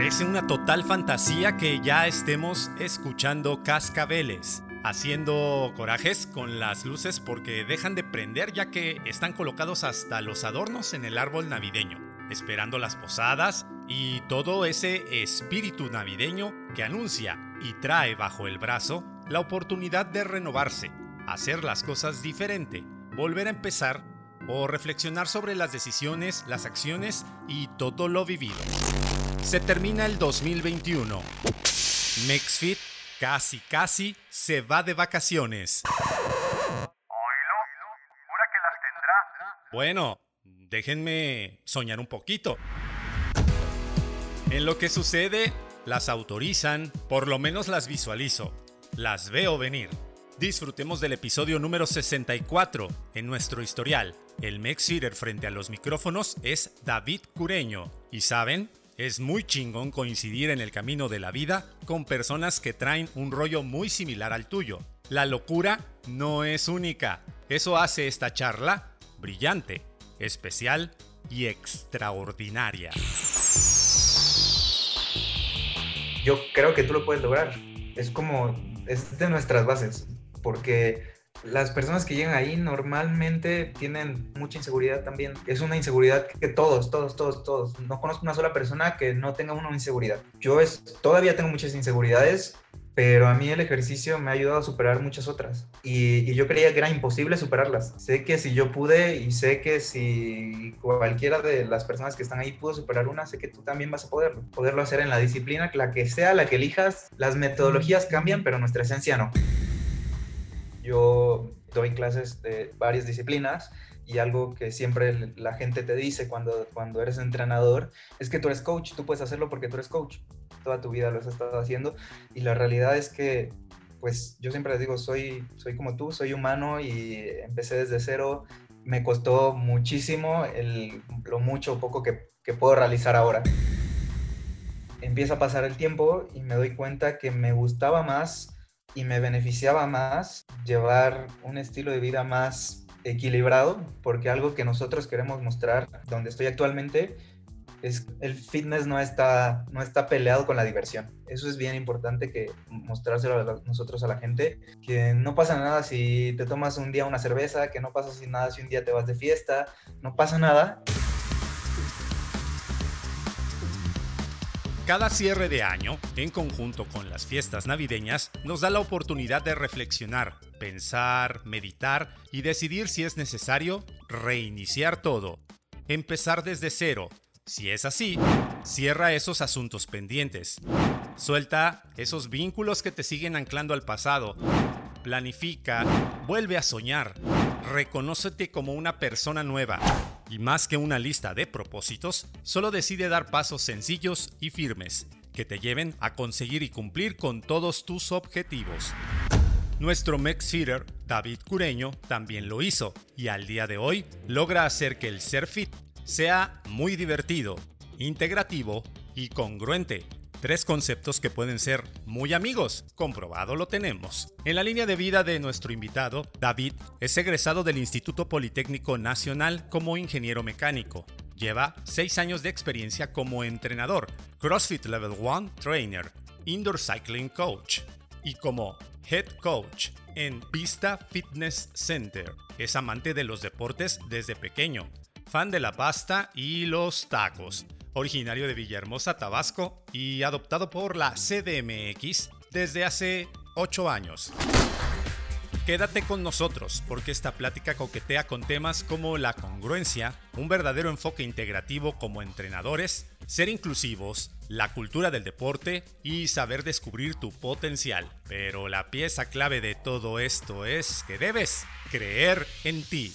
Parece una total fantasía que ya estemos escuchando cascabeles, haciendo corajes con las luces porque dejan de prender ya que están colocados hasta los adornos en el árbol navideño, esperando las posadas y todo ese espíritu navideño que anuncia y trae bajo el brazo la oportunidad de renovarse, hacer las cosas diferente, volver a empezar o reflexionar sobre las decisiones, las acciones y todo lo vivido. Se termina el 2021. Mexfit casi casi se va de vacaciones. Bueno, déjenme soñar un poquito. En lo que sucede, las autorizan, por lo menos las visualizo, las veo venir. Disfrutemos del episodio número 64 en nuestro historial. El Mexfeeder frente a los micrófonos es David Cureño. Y saben, es muy chingón coincidir en el camino de la vida con personas que traen un rollo muy similar al tuyo. La locura no es única. Eso hace esta charla brillante, especial y extraordinaria. Yo creo que tú lo puedes lograr. Es como, es de nuestras bases, porque las personas que llegan ahí normalmente tienen mucha inseguridad también. Es una inseguridad que todos, todos, todos, todos. No conozco una sola persona que no tenga una inseguridad. Yo es, todavía tengo muchas inseguridades, pero a mí el ejercicio me ha ayudado a superar muchas otras. Y, yo creía que era imposible superarlas. Sé que si yo pude y sé que si cualquiera de las personas que están ahí pudo superar una, sé que tú también vas a poderlo. Poderlo hacer en la disciplina, la que sea, la que elijas. Las metodologías cambian, pero nuestra esencia no. Yo doy clases de varias disciplinas y algo que siempre la gente te dice cuando, cuando eres entrenador es que tú eres coach, tú puedes hacerlo porque tú eres coach. Toda tu vida lo has estado haciendo y la realidad es que pues yo siempre les digo, soy, soy como tú, soy humano y empecé desde cero. Me costó muchísimo el, lo mucho o poco que, que puedo realizar ahora. Empieza a pasar el tiempo y me doy cuenta que me gustaba más y me beneficiaba más llevar un estilo de vida más equilibrado, porque algo que nosotros queremos mostrar donde estoy actualmente es el fitness no está, no está peleado con la diversión. Eso es bien importante que mostrárselo a nosotros a la gente, que no pasa nada si te tomas un día una cerveza, que no pasa nada si un día te vas de fiesta, no pasa nada. Cada cierre de año, en conjunto con las fiestas navideñas, nos da la oportunidad de reflexionar, pensar, meditar y decidir si es necesario reiniciar todo. Empezar desde cero. Si es así, cierra esos asuntos pendientes. Suelta esos vínculos que te siguen anclando al pasado. Planifica, vuelve a soñar. Reconócete como una persona nueva y más que una lista de propósitos, solo decide dar pasos sencillos y firmes que te lleven a conseguir y cumplir con todos tus objetivos. Nuestro Feeder, David Cureño, también lo hizo y al día de hoy logra hacer que el ser fit sea muy divertido, integrativo y congruente Tres conceptos que pueden ser muy amigos, comprobado lo tenemos. En la línea de vida de nuestro invitado, David es egresado del Instituto Politécnico Nacional como ingeniero mecánico. Lleva seis años de experiencia como entrenador, CrossFit Level 1 Trainer, Indoor Cycling Coach y como Head Coach en Vista Fitness Center. Es amante de los deportes desde pequeño, fan de la pasta y los tacos originario de Villahermosa, Tabasco y adoptado por la CDMX desde hace 8 años. Quédate con nosotros porque esta plática coquetea con temas como la congruencia, un verdadero enfoque integrativo como entrenadores, ser inclusivos, la cultura del deporte y saber descubrir tu potencial. Pero la pieza clave de todo esto es que debes creer en ti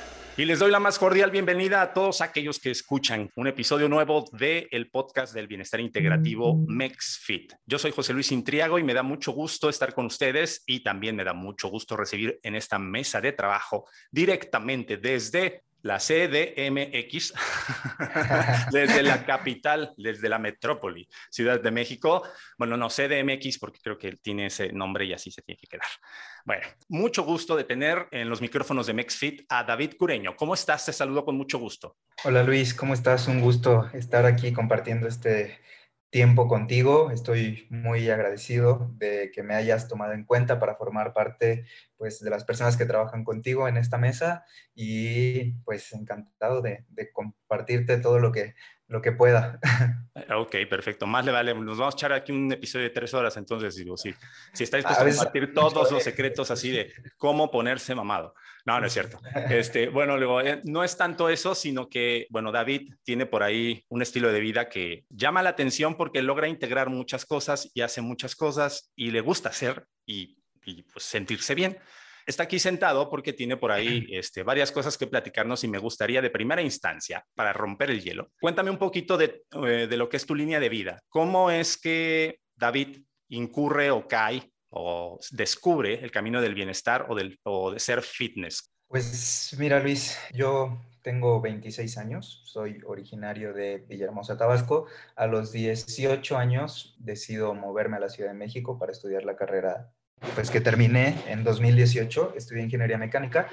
Y les doy la más cordial bienvenida a todos aquellos que escuchan un episodio nuevo del el podcast del bienestar integrativo MexFit. Yo soy José Luis Intriago y me da mucho gusto estar con ustedes y también me da mucho gusto recibir en esta mesa de trabajo directamente desde la CDMX, desde la capital, desde la metrópoli, Ciudad de México. Bueno, no, CDMX porque creo que tiene ese nombre y así se tiene que quedar. Bueno, mucho gusto de tener en los micrófonos de MexFit a David Cureño. ¿Cómo estás? Te saludo con mucho gusto. Hola Luis, ¿cómo estás? Un gusto estar aquí compartiendo este tiempo contigo. Estoy muy agradecido de que me hayas tomado en cuenta para formar parte pues, de las personas que trabajan contigo en esta mesa y pues encantado de, de compartirte todo lo que, lo que pueda. Ok, perfecto. Más le vale. Nos vamos a echar aquí un episodio de tres horas, entonces digo, sí. Si estáis a, a compartir todos los secretos así de cómo ponerse mamado. No, no es cierto. Este, bueno, luego, eh, no es tanto eso, sino que, bueno, David tiene por ahí un estilo de vida que llama la atención porque logra integrar muchas cosas y hace muchas cosas y le gusta hacer y, y pues, sentirse bien está aquí sentado porque tiene por ahí este, varias cosas que platicarnos y me gustaría de primera instancia, para romper el hielo, cuéntame un poquito de, eh, de lo que es tu línea de vida. ¿Cómo es que David incurre o cae o descubre el camino del bienestar o, del, o de ser fitness? Pues mira Luis, yo tengo 26 años, soy originario de Villahermosa, Tabasco. A los 18 años decido moverme a la Ciudad de México para estudiar la carrera pues que terminé en 2018, estudié ingeniería mecánica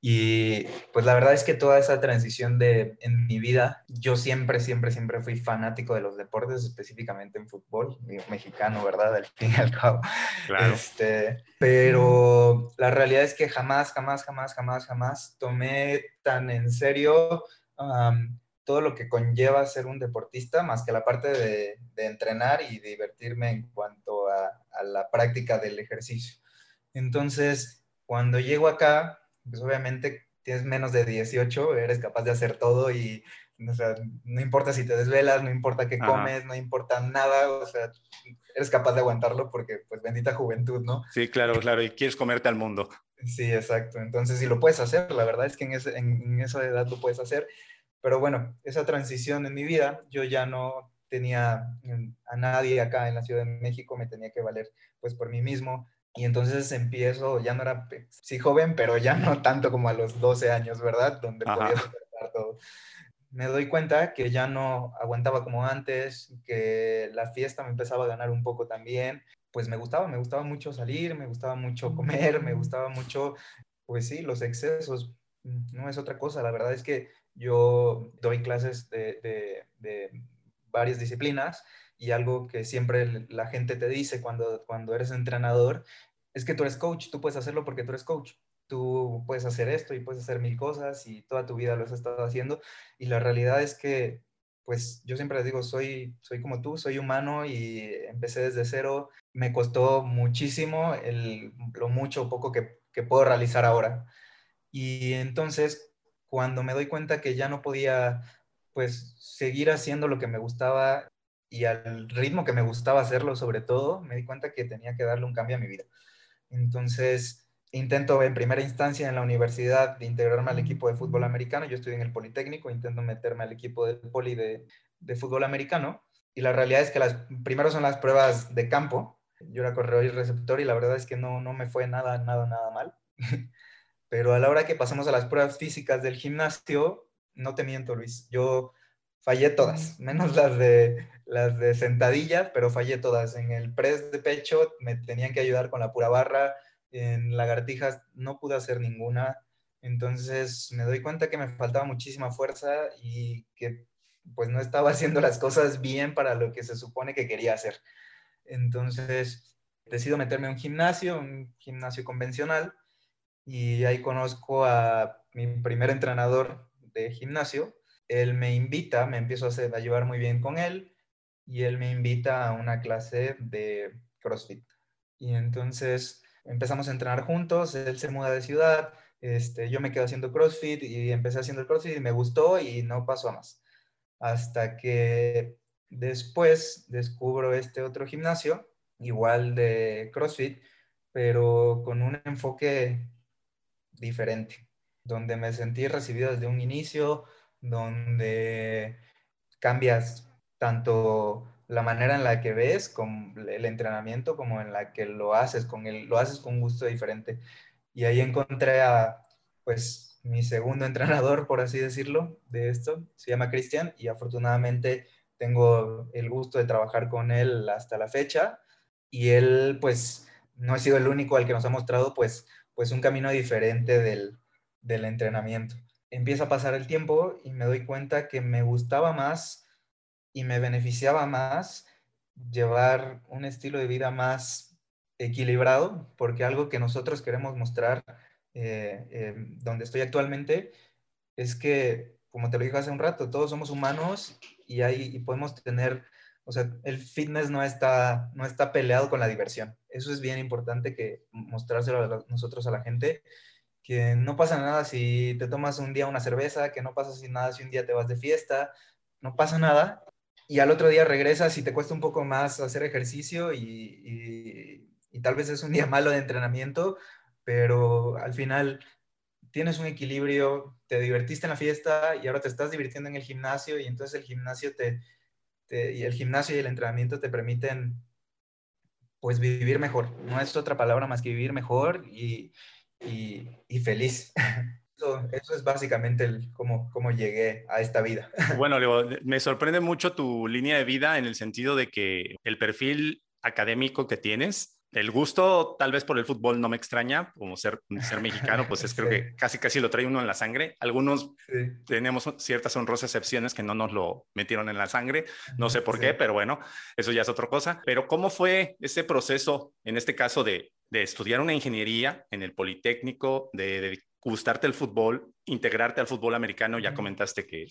y pues la verdad es que toda esa transición de en mi vida, yo siempre, siempre, siempre fui fanático de los deportes, específicamente en fútbol, mexicano, ¿verdad? Al fin y al cabo. Claro. Este, pero la realidad es que jamás, jamás, jamás, jamás, jamás tomé tan en serio todo lo que conlleva ser un deportista, más que la parte de, entrenar y divertirme en cuanto a, la práctica del ejercicio. Entonces, cuando llego acá, pues obviamente tienes menos de 18, eres capaz de hacer todo y no importa si te desvelas, no importa qué comes, no importa nada, o sea, eres capaz de aguantarlo porque, pues, bendita juventud, ¿no? Sí, claro, claro, y quieres comerte al mundo. Sí, exacto. Entonces, si lo puedes hacer, la verdad es que en, en esa edad lo puedes hacer. Pero bueno, esa transición en mi vida, yo ya no tenía mm, a nadie acá en la Ciudad de México, me tenía que valer pues por mí mismo. Y entonces empiezo, ya no era, sí joven, pero ya no tanto como a los 12 años, ¿verdad? Donde podía soportar todo. Me doy cuenta que ya no aguantaba como antes, que la fiesta me empezaba a ganar un poco también. Pues me gustaba, me gustaba mucho salir, me gustaba mucho comer, me gustaba mucho, pues sí, los excesos. Mm, no es otra cosa, la verdad es que yo doy clases de, varias disciplinas y algo que siempre la gente te dice cuando, eres entrenador es que tú eres coach, tú puedes hacerlo porque tú eres coach. Tú puedes hacer esto y puedes hacer mil cosas y toda tu vida lo has estado haciendo. Y la realidad es que, pues yo siempre les digo, soy, soy como tú, soy humano y empecé desde cero. Me costó muchísimo lo mucho o poco que puedo realizar ahora. Y entonces cuando me doy cuenta que ya no podía pues seguir haciendo lo que me gustaba y al ritmo que me gustaba hacerlo sobre todo, me di cuenta que tenía que darle un cambio a mi vida. Entonces, intento en primera instancia en la universidad de integrarme al equipo de fútbol americano. Yo estoy en el Politécnico, intento meterme al equipo del Poli de, de fútbol americano. Y la realidad es que las primero son las pruebas de campo. Yo era corredor y receptor y la verdad es que no, no me fue nada, nada, nada mal. Pero a la hora que pasamos a las pruebas físicas del gimnasio, no te miento, Luis, yo fallé todas, menos las de, las de sentadillas, pero fallé todas. En el press de pecho me tenían que ayudar con la pura barra, en lagartijas no pude hacer ninguna. Entonces me doy cuenta que me faltaba muchísima fuerza y que pues no estaba haciendo las cosas bien para lo que se supone que quería hacer. Entonces decido meterme a un gimnasio, un gimnasio convencional, y ahí conozco a mi primer entrenador de gimnasio. Él me invita, me empiezo a, hacer, a llevar muy bien con él y él me invita a una clase de CrossFit. Y entonces empezamos a entrenar juntos, él se muda de ciudad, este, yo me quedo haciendo CrossFit y empecé haciendo el CrossFit y me gustó y no pasó a más. Hasta que después descubro este otro gimnasio, igual de CrossFit, pero con un enfoque diferente. donde me sentí recibido desde un inicio, donde cambias tanto la manera en la que ves con el entrenamiento como en la que lo haces, con el, lo haces con un gusto diferente. Y ahí encontré a, pues, mi segundo entrenador, por así decirlo, de esto. Se llama Cristian y afortunadamente tengo el gusto de trabajar con él hasta la fecha. Y él, pues, no ha sido el único al que nos ha mostrado, pues, pues un camino diferente del, del entrenamiento. Empieza a pasar el tiempo y me doy cuenta que me gustaba más y me beneficiaba más llevar un estilo de vida más equilibrado, porque algo que nosotros queremos mostrar eh, donde estoy actualmente es que, como te lo dije hace un rato, todos somos humanos y, hay, y podemos tener, o sea, el fitness no está, no está peleado con la diversión. Eso es bien importante que mostrárselo a nosotros a la gente, que no pasa nada si te tomas un día una cerveza, que no pasa nada si un día te vas de fiesta, no pasa nada y al otro día regresas y te cuesta un poco más hacer ejercicio y, tal vez es un día malo de entrenamiento, pero al final tienes un equilibrio, te divertiste en la fiesta y ahora te estás divirtiendo en el gimnasio y entonces el gimnasio te, y el gimnasio y el entrenamiento te permiten pues vivir mejor. No es otra palabra más que vivir mejor y, y feliz. Eso, es básicamente el, cómo, cómo llegué a esta vida. Bueno, me sorprende mucho tu línea de vida en el sentido de que el perfil académico que tienes, el gusto tal vez por el fútbol no me extraña, como ser, ser mexicano, pues es creo que casi casi lo trae uno en la sangre. Algunos tenemos ciertas honrosas excepciones que no nos lo metieron en la sangre, no sé por qué, pero bueno, eso ya es otra cosa. Pero ¿cómo fue ese proceso, en este caso, de, de estudiar una ingeniería en el Politécnico, de, de gustarte el fútbol, integrarte al fútbol americano, ya comentaste que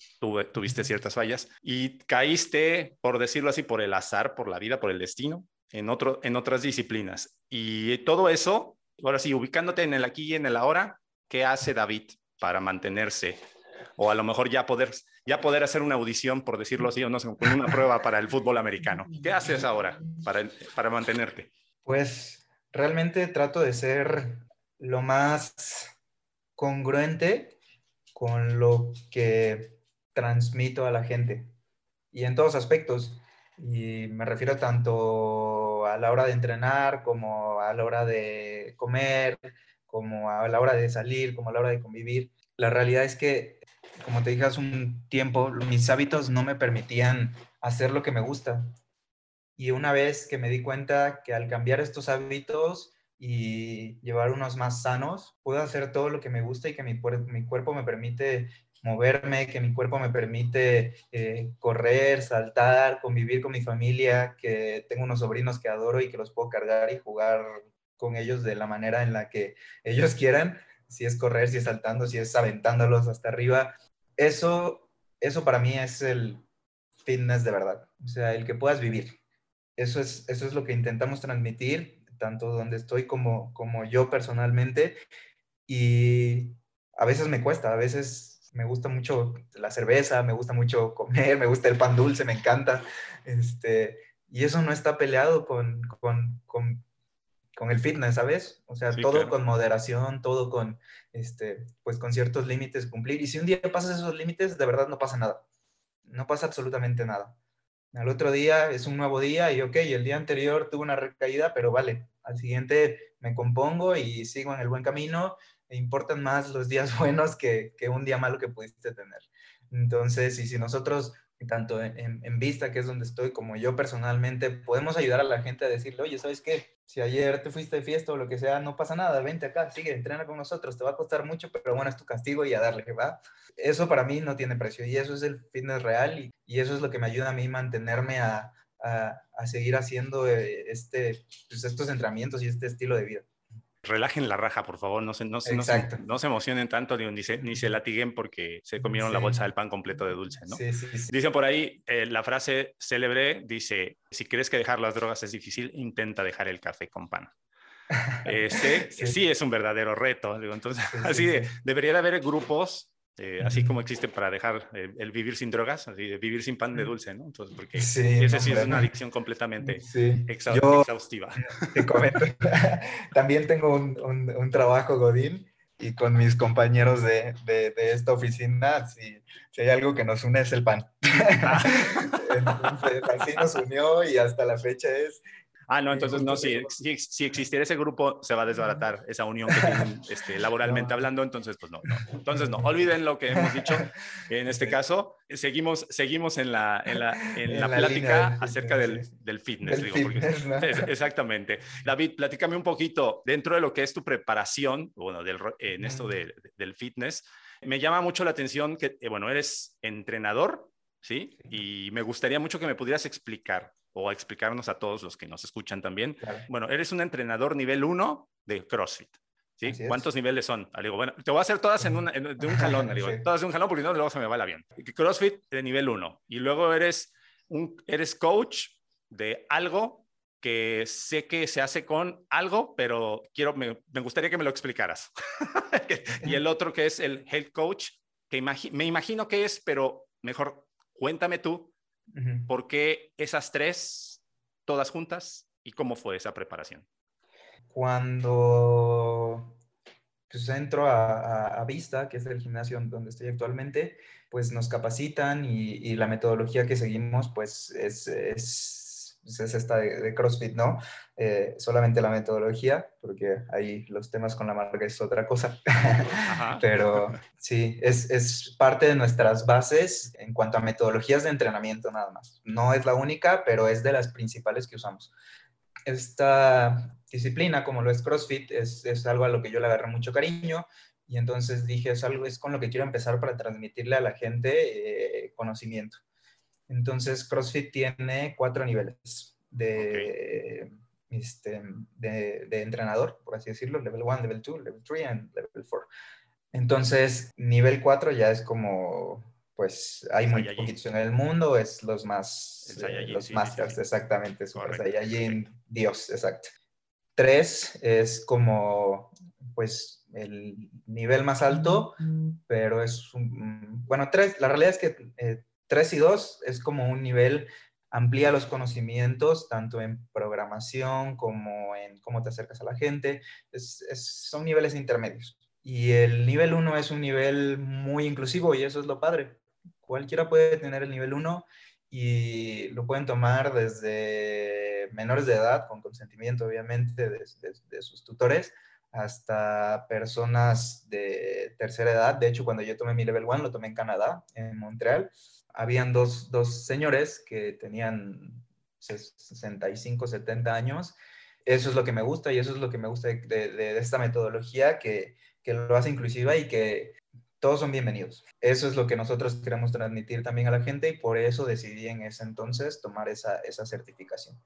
tuviste ciertas fallas y caíste, por decirlo así, por el azar, por la vida, por el destino, en, otro, en otras disciplinas. Y todo eso, ahora sí, ubicándote en el aquí y en el ahora, ¿qué hace David para mantenerse? O a lo mejor ya poder, ya poder hacer una audición, por decirlo así, o no sé, una prueba para el fútbol americano. ¿Qué haces ahora para, para mantenerte? Pues realmente trato de ser lo más congruente con lo que transmito a la gente. Y en todos aspectos. Y me refiero tanto a la hora de entrenar, como a la hora de comer, como a la hora de salir, como a la hora de convivir. La realidad es que, como te dije hace un tiempo, mis hábitos no me permitían hacer lo que me gusta. Y una vez que me di cuenta que al cambiar estos hábitos, y llevar unos más sanos, puedo hacer todo lo que me gusta y que mi, mi cuerpo me permite moverme, que mi cuerpo me permite eh, correr, saltar, convivir con mi familia, que tengo unos sobrinos que adoro y que los puedo cargar y jugar con ellos de la manera en la que ellos quieran, si es correr, si es saltando, si es aventándolos hasta arriba. Eso, eso para mí es el fitness de verdad, o sea, el que puedas vivir. Eso es, eso es lo que intentamos transmitir tanto donde estoy como, como yo personalmente. Y a veces me cuesta, a veces me gusta mucho la cerveza, me gusta mucho comer, me gusta el pan dulce, me encanta. Este, y eso no está peleado con, con, con, con el fitness, ¿sabes? O sea, todo con moderación, todo con, este, pues con ciertos límites cumplir. Y si un día pasas esos límites, de verdad no pasa nada. No pasa absolutamente nada. Al otro día es un nuevo día y ok, el día anterior tuve una recaída, pero vale, al siguiente me compongo y sigo en el buen camino. E importan más los días buenos que, que un día malo que pudiste tener. Entonces, y si nosotros tanto en, Vista, que es donde estoy, como yo personalmente, podemos ayudar a la gente a decirle, oye, ¿sabes qué? Si ayer te fuiste de fiesta o lo que sea, no pasa nada, vente acá, sigue, entrena con nosotros, te va a costar mucho, pero bueno, es tu castigo y a darle, ¿va? Eso para mí no tiene precio y eso es el fitness real y, y eso es lo que me ayuda a mí mantenerme a, a, a seguir haciendo eh, este, pues estos entrenamientos y este estilo de vida relajen la raja, por favor, no se, no, no, se, no se, emocionen tanto ni, se, ni se latiguen porque se comieron la bolsa del pan completo de dulce, ¿no? Sí, Dicen por ahí, eh, la frase célebre dice, si crees que dejar las drogas es difícil, intenta dejar el café con pan. Este, sí. es un verdadero reto. Entonces, así de, debería de haber grupos eh, así como existe para dejar el, vivir sin drogas, así de vivir sin pan de dulce, ¿no? Entonces, porque ese sí es una adicción completamente exhaustiva. Te comento, también tengo un, un, trabajo, Godín, y con mis compañeros de, de, esta oficina, si, si, hay algo que nos une es el pan. Ah. Entonces, así nos unió y hasta la fecha es Ah, no, entonces no, si, si, existiera ese grupo, se va a desbaratar esa unión que tienen este, laboralmente hablando, entonces pues no, no. Entonces no, olviden lo que hemos dicho. En este caso, seguimos, seguimos en la, en la, en la, plática acerca del, del fitness. digo, exactamente. David, platícame un poquito dentro de lo que es tu preparación, bueno, del, en esto de, del fitness. Me llama mucho la atención que, eh, bueno, eres entrenador, ¿sí? Y me gustaría mucho que me pudieras explicar o explicarnos a todos los que nos escuchan también. Bueno, eres un entrenador nivel 1 de CrossFit. ¿Sí? ¿Cuántos niveles son? Ah, digo, bueno, te voy a hacer todas en, de un jalón, digo, todas de un jalón porque no, luego se me va el avión. CrossFit de nivel 1. Y luego eres, un, eres coach de algo que sé que se hace con algo, pero quiero, me, me gustaría que me lo explicaras. y el otro que es el head coach, que me imagino que es, pero mejor cuéntame tú ¿Por qué esas tres, todas juntas? ¿Y cómo fue esa preparación? Cuando pues, entro a, Vista, que es el gimnasio donde estoy actualmente, pues nos capacitan y, la metodología que seguimos pues es pues, es esta de, CrossFit, ¿no? Eh, solamente la metodología, porque ahí los temas con la marca es otra cosa. Pero sí, es, es, parte de nuestras bases en cuanto a metodologías de entrenamiento nada más. No es la única, pero es de las principales que usamos. Esta disciplina, como lo es CrossFit, es, es algo a lo que yo le agarré mucho cariño y entonces dije, es algo es con lo que quiero empezar para transmitirle a la gente eh, conocimiento. Entonces, CrossFit tiene cuatro niveles de, este, de, entrenador, por así decirlo, level 1, level 2, level 3 y level 4. Entonces, nivel 4 ya es como, pues hay muy poquitos en el mundo, es los más, eh, los masters, exactamente, Super Saiyajin, Dios, exacto. 3 es como, pues, el nivel más alto, pero es un, bueno, 3, la realidad es que eh, 3 y 2 es como un nivel, amplía los conocimientos, tanto en programación como en cómo te acercas a la gente. son niveles intermedios. Y el nivel 1 es un nivel muy inclusivo y eso es lo padre. Cualquiera puede tener el nivel 1 y lo pueden tomar desde menores de edad, con consentimiento obviamente de, de sus tutores, hasta personas de tercera edad. De hecho, cuando yo tomé mi level 1, lo tomé en Canadá, en Montreal habían dos, dos señores que tenían 65, 70 años. Eso es lo que me gusta y eso es lo que me gusta de, de, esta metodología que, que, lo hace inclusiva y que todos son bienvenidos. Eso es lo que nosotros queremos transmitir también a la gente y por eso decidí en ese entonces tomar esa, esa certificación.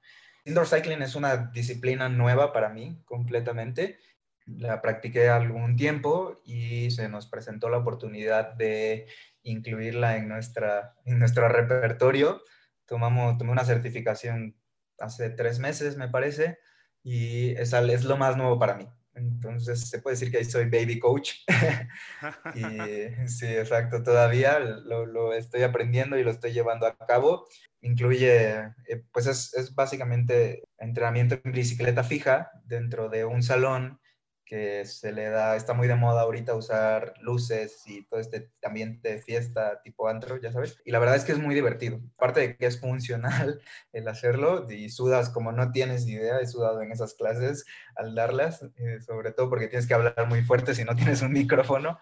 Indoor Cycling es una disciplina nueva para mí completamente. La practiqué algún tiempo y se nos presentó la oportunidad de incluirla en, nuestra, en nuestro repertorio. Tomamos, tomé una certificación hace tres meses, me parece, y es, es lo más nuevo para mí. Entonces, se puede decir que soy baby coach. y sí, exacto, todavía lo, lo, estoy aprendiendo y lo estoy llevando a cabo. Incluye, eh, pues es, es básicamente entrenamiento en bicicleta fija dentro de un salón que se le da, está muy de moda ahorita usar luces y todo este ambiente de fiesta tipo antro, ya sabes. Y la verdad es que es muy divertido. Aparte de que es funcional el hacerlo y sudas como no tienes idea, he sudado en esas clases al darlas, eh, sobre todo porque tienes que hablar muy fuerte si no tienes un micrófono.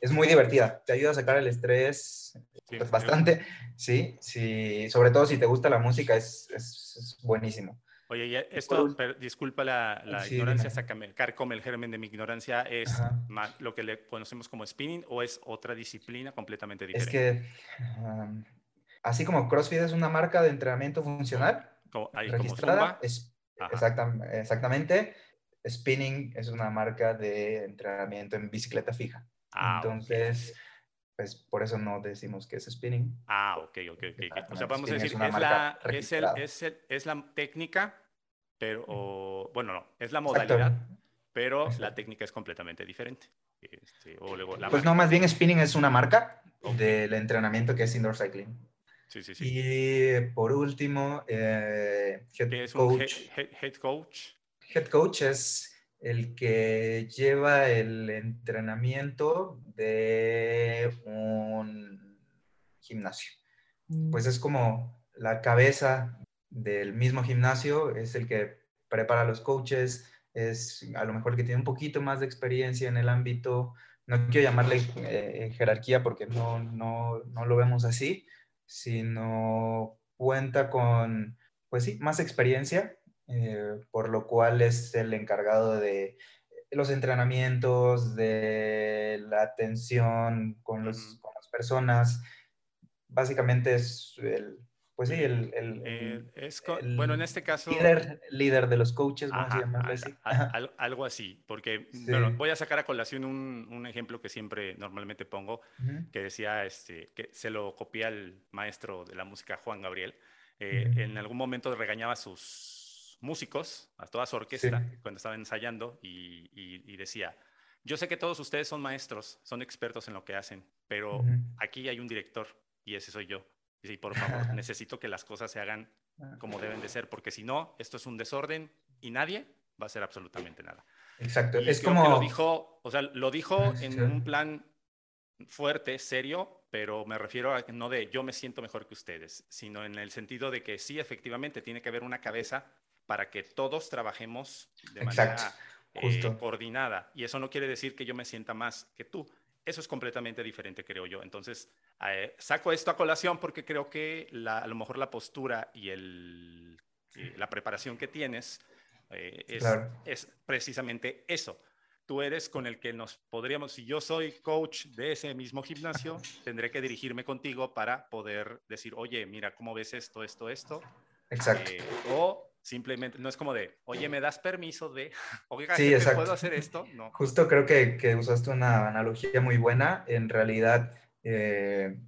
Es muy divertida, te ayuda a sacar el estrés pues, bastante, sí, sí, sobre todo si te gusta la música es, es, es buenísimo. Oye, esto, disculpa la, ignorancia, sácame, carcome el germen de mi ignorancia, ¿es lo que le conocemos como spinning o es otra disciplina completamente diferente? Es que, así como CrossFit es una marca de entrenamiento funcional registrada, es, exactamente, spinning es una marca de entrenamiento en bicicleta fija. Ah, Entonces... pues por eso no decimos que es spinning. Ah, ok, ok, ok. O sea, vamos a decir, es, la, es, el, es, el, es, la técnica pero, bueno, no, es la modalidad, pero la técnica es completamente diferente. Este, pues no, más bien Spinning es una marca del entrenamiento que es Indoor Cycling. Sí, sí, sí. Y por último, eh, Head Coach. head, coach? Head Coach es el que lleva el entrenamiento de un gimnasio. Pues es como la cabeza del mismo gimnasio, es el que prepara a los coaches, es a lo mejor el que tiene un poquito más de experiencia en el ámbito, no quiero llamarle eh, jerarquía porque no, no, no lo vemos así, sino cuenta con, pues sí, más experiencia, eh, por lo cual es el encargado de los entrenamientos, de la atención con, los, con las personas. Básicamente es el, pues sí, el, el, eh, bueno, en este caso... Líder, líder de los coaches, vamos a llamarlo así. algo así, porque bueno, voy a sacar a colación un, un ejemplo que siempre normalmente pongo, que decía, este, que se lo copia el maestro de la música Juan Gabriel. Eh, en algún momento regañaba a sus músicos, a toda su orquesta, cuando estaba ensayando, y, y, decía, yo sé que todos ustedes son maestros, son expertos en lo que hacen, pero aquí hay un director y ese soy yo. Y por favor, necesito que las cosas se hagan ah. como deben de ser, porque si no, esto es un desorden y nadie va a hacer absolutamente nada. Exacto. es como... Lo dijo, o sea, lo dijo ah, en un plan fuerte, serio, pero me refiero a no de yo me siento mejor que ustedes, sino en el sentido de que sí, efectivamente, tiene que haber una cabeza para que todos trabajemos de manera eh, coordinada. Y eso no quiere decir que yo me sienta más que tú. Eso es completamente diferente, creo yo. Entonces, eh, saco esto a colación porque creo que a lo mejor la postura y el, eh, la preparación que tienes eh, es, es, precisamente eso. Tú eres con el que nos podríamos, si yo soy coach de ese mismo gimnasio, tendré que dirigirme contigo para poder decir, oye, mira, ¿cómo ves esto, esto, esto? Exacto. o simplemente, no es como de, oye, ¿me das permiso de, oiga, sí, ¿puedo hacer esto? No. Justo creo que, que usaste una analogía muy buena. En realidad, eh,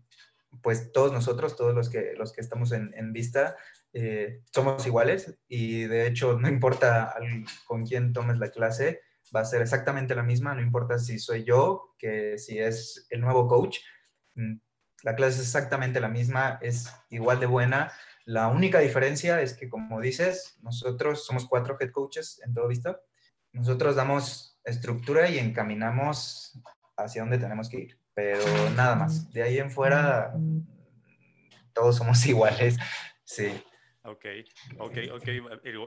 pues todos nosotros, todos los que, los que estamos en, vista, eh, somos iguales y de hecho no importa con quién tomes la clase, va a ser exactamente la misma, no importa si soy yo, que si es el nuevo coach, mm, la clase es exactamente la misma, es igual de buena. La única diferencia es que, como dices, nosotros somos cuatro head coaches en todo vista. Nosotros damos estructura y encaminamos hacia donde tenemos que ir pero nada más. De ahí en fuera, todos somos iguales, sí. Ok, ok, ok.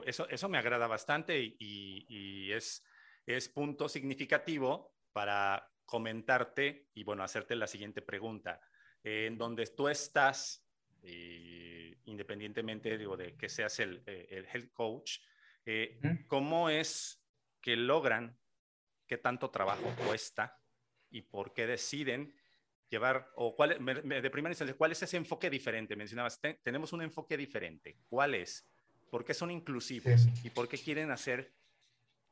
Eso, eso me agrada bastante y, y, es, es punto significativo para comentarte y, bueno, hacerte la siguiente pregunta. en donde tú estás, eh, independientemente digo, de que seas el, eh, el head coach, eh, ¿cómo es que logran, qué tanto trabajo cuesta y por qué deciden llevar, o cuál, de primera instancia, cuál es ese enfoque diferente? Mencionabas, tenemos un enfoque diferente. ¿Cuál es? ¿Por qué son inclusivos? ¿Y por qué quieren hacer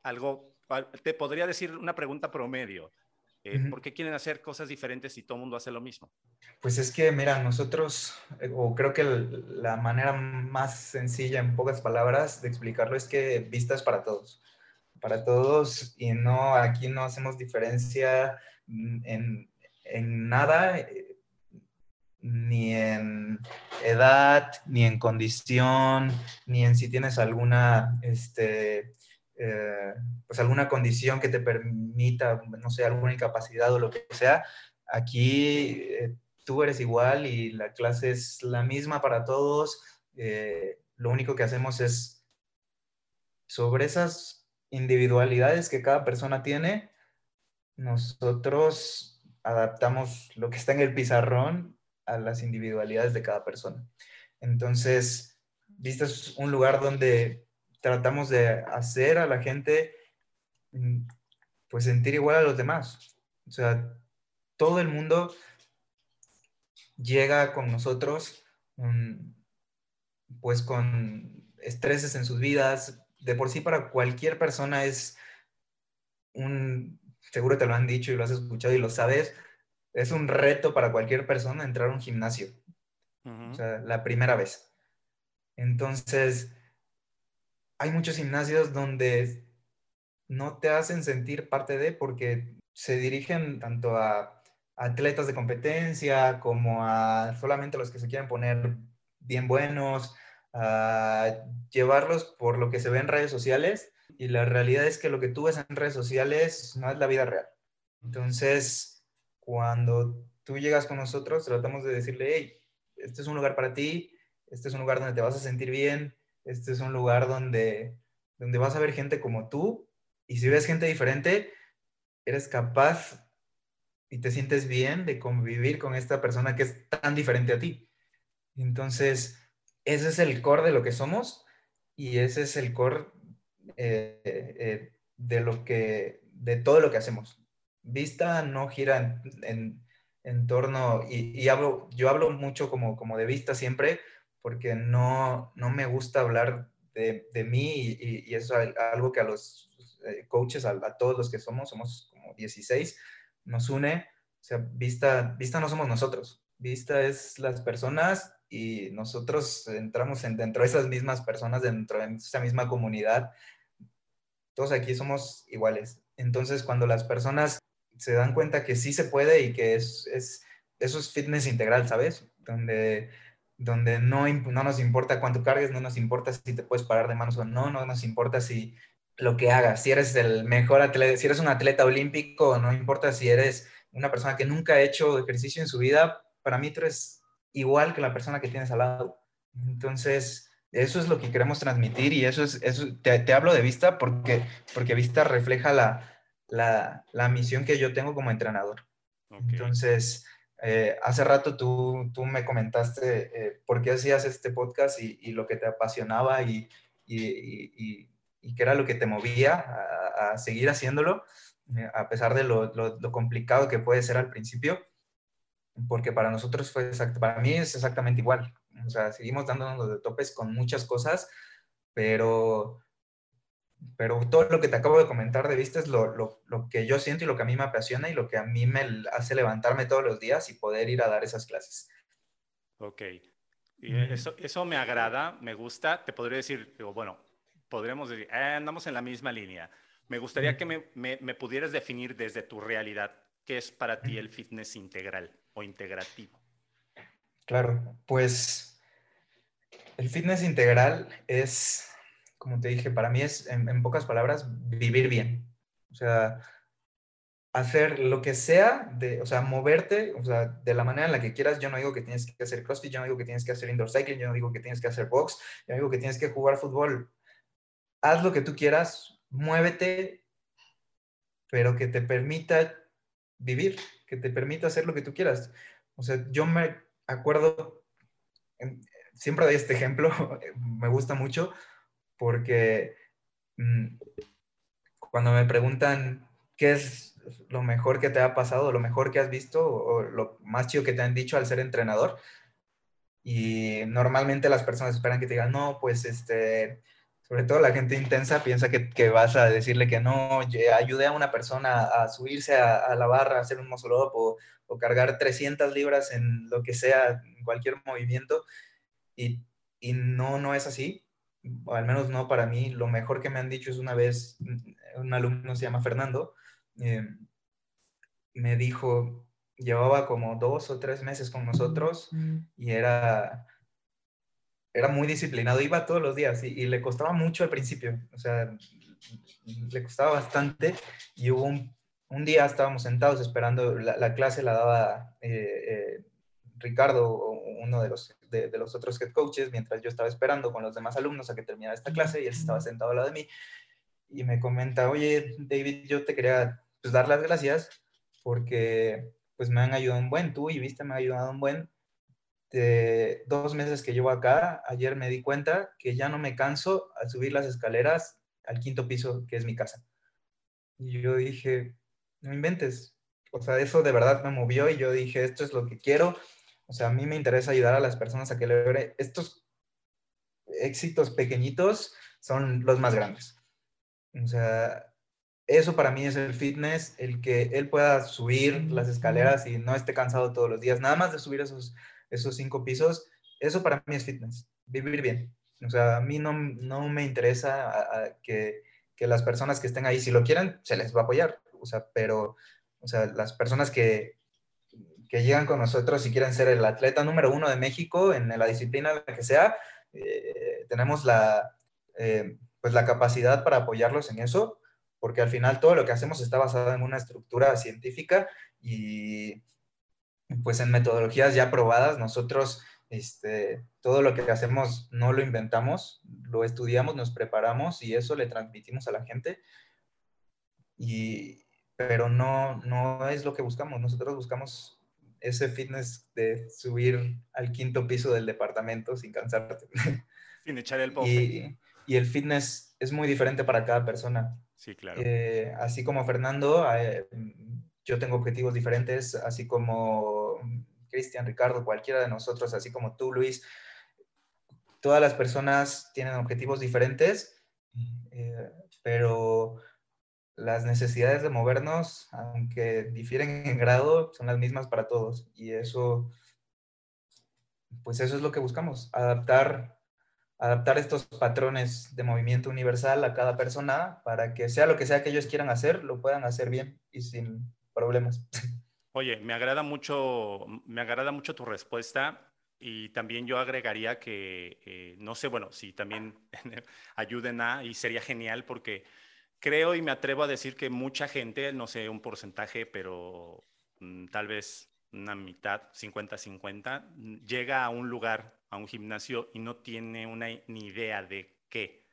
algo? Te podría decir una pregunta promedio. Eh, ¿Por qué quieren hacer cosas diferentes si todo el mundo hace lo mismo? Pues es que, mira, nosotros, eh, o creo que la manera más sencilla, en pocas palabras, de explicarlo es que vistas para todos. Para todos, y no, aquí no hacemos diferencia en, nada, eh, ni en edad, ni en condición, ni en si tienes alguna, este, eh, pues alguna condición que te permita, no sé, alguna incapacidad o lo que sea. Aquí eh, tú eres igual y la clase es la misma para todos. lo único que hacemos es sobre esas individualidades que cada persona tiene, nosotros adaptamos lo que está en el pizarrón a las individualidades de cada persona. Entonces, viste, un lugar donde tratamos de hacer a la gente mm, pues sentir igual a los demás. O sea, todo el mundo llega con nosotros mm, pues con estreses en sus vidas. De por sí para cualquier persona es un seguro te lo han dicho y lo has escuchado y lo sabes, es un reto para cualquier persona entrar a un gimnasio. O sea, la primera vez. Entonces, hay muchos gimnasios donde no te hacen sentir parte de porque se dirigen tanto a atletas de competencia como a solamente los que se quieren poner bien buenos, a llevarlos por lo que se ve en redes sociales Y la realidad es que lo que tú ves en redes sociales no es la vida real. Entonces, cuando tú llegas con nosotros, tratamos de decirle, hey, este es un lugar para ti, este es un lugar donde te vas a sentir bien, este es un lugar donde, donde vas a ver gente como tú, y si ves gente diferente, eres capaz y te sientes bien de convivir con esta persona que es tan diferente a ti. Entonces, ese es el core de lo que somos y ese es el core eh, eh, de lo que, de todo lo que hacemos. Vista no gira en, en, torno, y, hablo, yo hablo mucho como, como de vista siempre, porque no, no me gusta hablar de, de mí y, eso es algo que a los eh, coaches, a, a, todos los que somos, somos como 16, nos une. O sea, vista, vista no somos nosotros, vista es las personas y nosotros entramos en, dentro de esas mismas personas, dentro de esa misma comunidad. Todos aquí somos iguales. Entonces, cuando las personas se dan cuenta que sí se puede y que es, es eso es fitness integral, ¿sabes? Donde, donde no, no nos importa cuánto cargues, no nos importa si te puedes parar de manos o no, no nos importa si lo que hagas, si eres el mejor atleta, si eres un atleta olímpico, no importa si eres una persona que nunca ha hecho ejercicio en su vida, para mí tú eres igual que la persona que tienes al lado. Entonces, eso es lo que queremos transmitir y eso es, eso, te, hablo de vista porque, porque vista refleja la, la, la misión que yo tengo como entrenador. Entonces, eh, hace rato tú, tú me comentaste eh, por qué hacías este podcast y, lo que te apasionaba y, y, y, qué era lo que te movía a, seguir haciéndolo, eh, a pesar de lo, lo, lo, complicado que puede ser al principio porque para nosotros fue exacto, para mí es exactamente igual. O sea, seguimos dándonos de topes con muchas cosas, pero, pero todo lo que te acabo de comentar de vista es lo, lo, lo, que yo siento y lo que a mí me apasiona y lo que a mí me hace levantarme todos los días y poder ir a dar esas clases. Ok. Y eso, eso me agrada, me gusta. Te podría decir, digo, bueno, podremos decir, eh, andamos en la misma línea. Me gustaría que me, me, me pudieras definir desde tu realidad qué es para ti el fitness integral o integrativo? Claro, pues el fitness integral es, como te dije, para mí es, en, pocas palabras, vivir bien. O sea, hacer lo que sea, de, o sea, moverte, o sea, de la manera en la que quieras. Yo no digo que tienes que hacer CrossFit, yo no digo que tienes que hacer indoor cycling, yo no digo que tienes que hacer box, yo no digo que tienes que jugar fútbol. Haz lo que tú quieras, muévete, pero que te permita vivir, que te permita hacer lo que tú quieras. O sea, yo me acuerdo, siempre doy este ejemplo, me gusta mucho, porque mm, cuando me preguntan qué es lo mejor que te ha pasado, lo mejor que has visto, o lo más chido que te han dicho al ser entrenador, y normalmente las personas esperan que te digan, no, pues este, sobre todo la gente intensa piensa que, vas a decirle que no, ayude a una persona a subirse a, la barra, hacer un muscle o, cargar 300 libras en lo que sea, en cualquier movimiento. Y, no, no es así, o al menos no para mí. Lo mejor que me han dicho es una vez, un alumno se llama Fernando, eh, me dijo, llevaba como dos o tres meses con nosotros y era era muy disciplinado, iba todos los días y, le costaba mucho al principio, o sea, le costaba bastante y hubo un, un día estábamos sentados esperando, la, clase la daba eh, eh, Ricardo, uno de los, de, los otros head coaches, mientras yo estaba esperando con los demás alumnos a que terminara esta clase y él estaba sentado al lado de mí y me comenta, oye, David, yo te quería pues, dar las gracias porque pues me han ayudado un buen, tú y viste, me ha ayudado un buen de dos meses que llevo acá, ayer me di cuenta que ya no me canso al subir las escaleras al quinto piso, que es mi casa. Y yo dije, no inventes. O sea, eso de verdad me movió y yo dije, esto es lo que quiero. O sea, a mí me interesa ayudar a las personas a que logren estos éxitos pequeñitos son los más grandes. O sea, eso para mí es el fitness, el que él pueda subir las escaleras y no esté cansado todos los días, nada más de subir esos esos cinco pisos, eso para mí es fitness, vivir bien. O sea, a mí no, no me interesa que, que, las personas que estén ahí, si lo quieren, se les va a apoyar. O sea, pero, o sea, las personas que, que llegan con nosotros y quieren ser el atleta número uno de México en la disciplina que sea, eh, tenemos la, eh, pues la capacidad para apoyarlos en eso, porque al final todo lo que hacemos está basado en una estructura científica y pues en metodologías ya probadas. Nosotros este, todo lo que hacemos no lo inventamos, lo estudiamos, nos preparamos y eso le transmitimos a la gente. Y, pero no, no es lo que buscamos. Nosotros buscamos ese fitness de subir al quinto piso del departamento sin cansarte. Sin echar el Y, y, el fitness es muy diferente para cada persona. Sí, claro. Eh, así como Fernando, eh, yo tengo objetivos diferentes, así como Cristian, Ricardo, cualquiera de nosotros, así como tú, Luis, todas las personas tienen objetivos diferentes, eh, pero las necesidades de movernos, aunque difieren en grado, son las mismas para todos. Y eso, pues eso es lo que buscamos, adaptar, adaptar estos patrones de movimiento universal a cada persona para que sea lo que sea que ellos quieran hacer, lo puedan hacer bien y sin problemas. Oye, me agrada mucho, me agrada mucho tu respuesta y también yo agregaría que, eh, no sé, bueno, si también ayuden a, y sería genial porque creo y me atrevo a decir que mucha gente, no sé un porcentaje, pero mm, tal vez una mitad, 50-50, llega a un lugar, a un gimnasio y no tiene una ni idea de qué,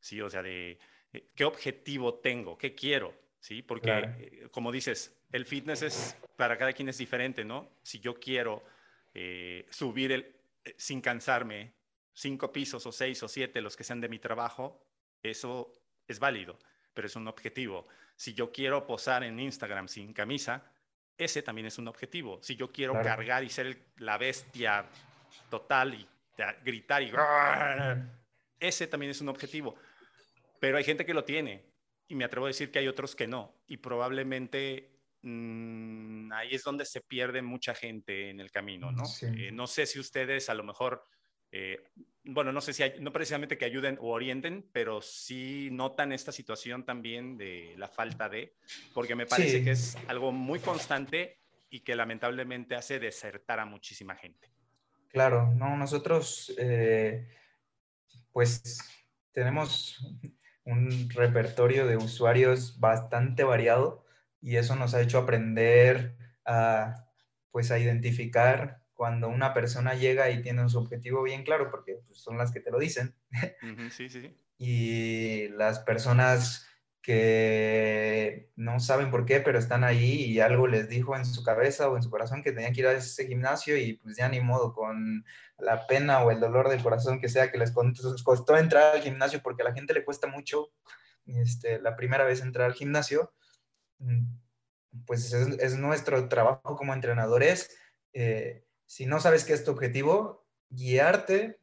¿sí? O sea, de eh, qué objetivo tengo, qué quiero, ¿sí? Porque, eh, como dices, el fitness es, para cada quien es diferente, ¿no? Si yo quiero eh, subir el, eh, sin cansarme cinco pisos o seis o siete, los que sean de mi trabajo, eso es válido, pero es un objetivo. Si yo quiero posar en Instagram sin camisa, ese también es un objetivo. Si yo quiero cargar y ser la bestia total y gritar y ese también es un objetivo. Pero hay gente que lo tiene y me atrevo a decir que hay otros que no. Y probablemente Mm, ahí es donde se pierde mucha gente en el camino, ¿no? Eh, no sé si ustedes a lo mejor, eh, bueno, no sé si, hay, no precisamente que ayuden o orienten, pero sí notan esta situación también de la falta de, porque me parece que es algo muy constante y que lamentablemente hace desertar a muchísima gente. Claro, no, nosotros eh, pues tenemos un repertorio de usuarios bastante variado y eso nos ha hecho aprender a, pues, a identificar cuando una persona llega y tiene su objetivo bien claro, porque pues, son las que te lo dicen. Sí, sí, sí. y las personas que no saben por qué, pero están ahí y algo les dijo en su cabeza o en su corazón que tenían que ir a ese gimnasio y pues ya ni modo, con la pena o el dolor del corazón que sea que les costó entrar al gimnasio porque a la gente le cuesta mucho este, la primera vez entrar al gimnasio, Mm, pues es, nuestro trabajo como entrenadores. Eh, si no sabes qué es tu objetivo, guiarte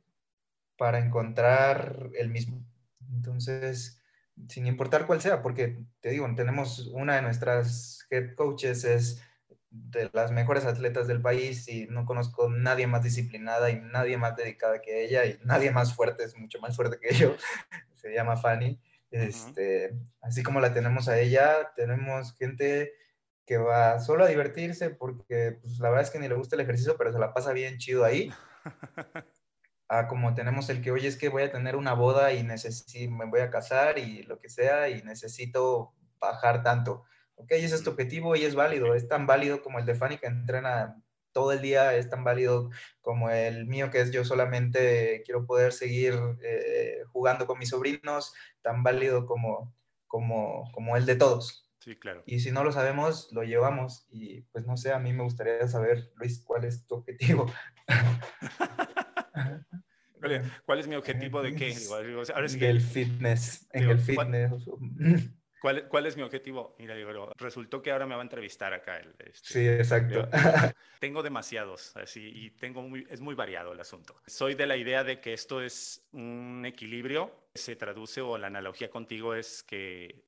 para encontrar el mismo. Entonces, sin importar cuál sea, porque te digo, tenemos una de nuestras head coaches, es de las mejores atletas del país y no conozco nadie más disciplinada y nadie más dedicada que ella y nadie más fuerte, es mucho más fuerte que yo. Se llama Fanny. Este, Así como la tenemos a ella, tenemos gente que va solo a divertirse porque pues, la verdad es que ni le gusta el ejercicio, pero se la pasa bien chido ahí. Ah, como tenemos el que, oye, es que voy a tener una boda y necesito, me voy a casar y lo que sea y necesito bajar tanto. Ok, ese es tu objetivo y es válido, es tan válido como el de Fanny que entrena todo el día es tan válido como el mío, que es yo solamente quiero poder seguir eh, jugando con mis sobrinos, tan válido como, como, como el de todos. Sí, claro. Y si no lo sabemos, lo llevamos. Y pues no sé, a mí me gustaría saber, Luis, cuál es tu objetivo. ¿Cuál es mi objetivo de qué? Ahora el fitness, en el fitness. ¿Cuál, es mi objetivo? Mira, digo, resultó que ahora me va a entrevistar acá. El, este, sí, exacto. tengo demasiados, así, y tengo muy, es muy variado el asunto. Soy de la idea de que esto es un equilibrio, se traduce o la analogía contigo es que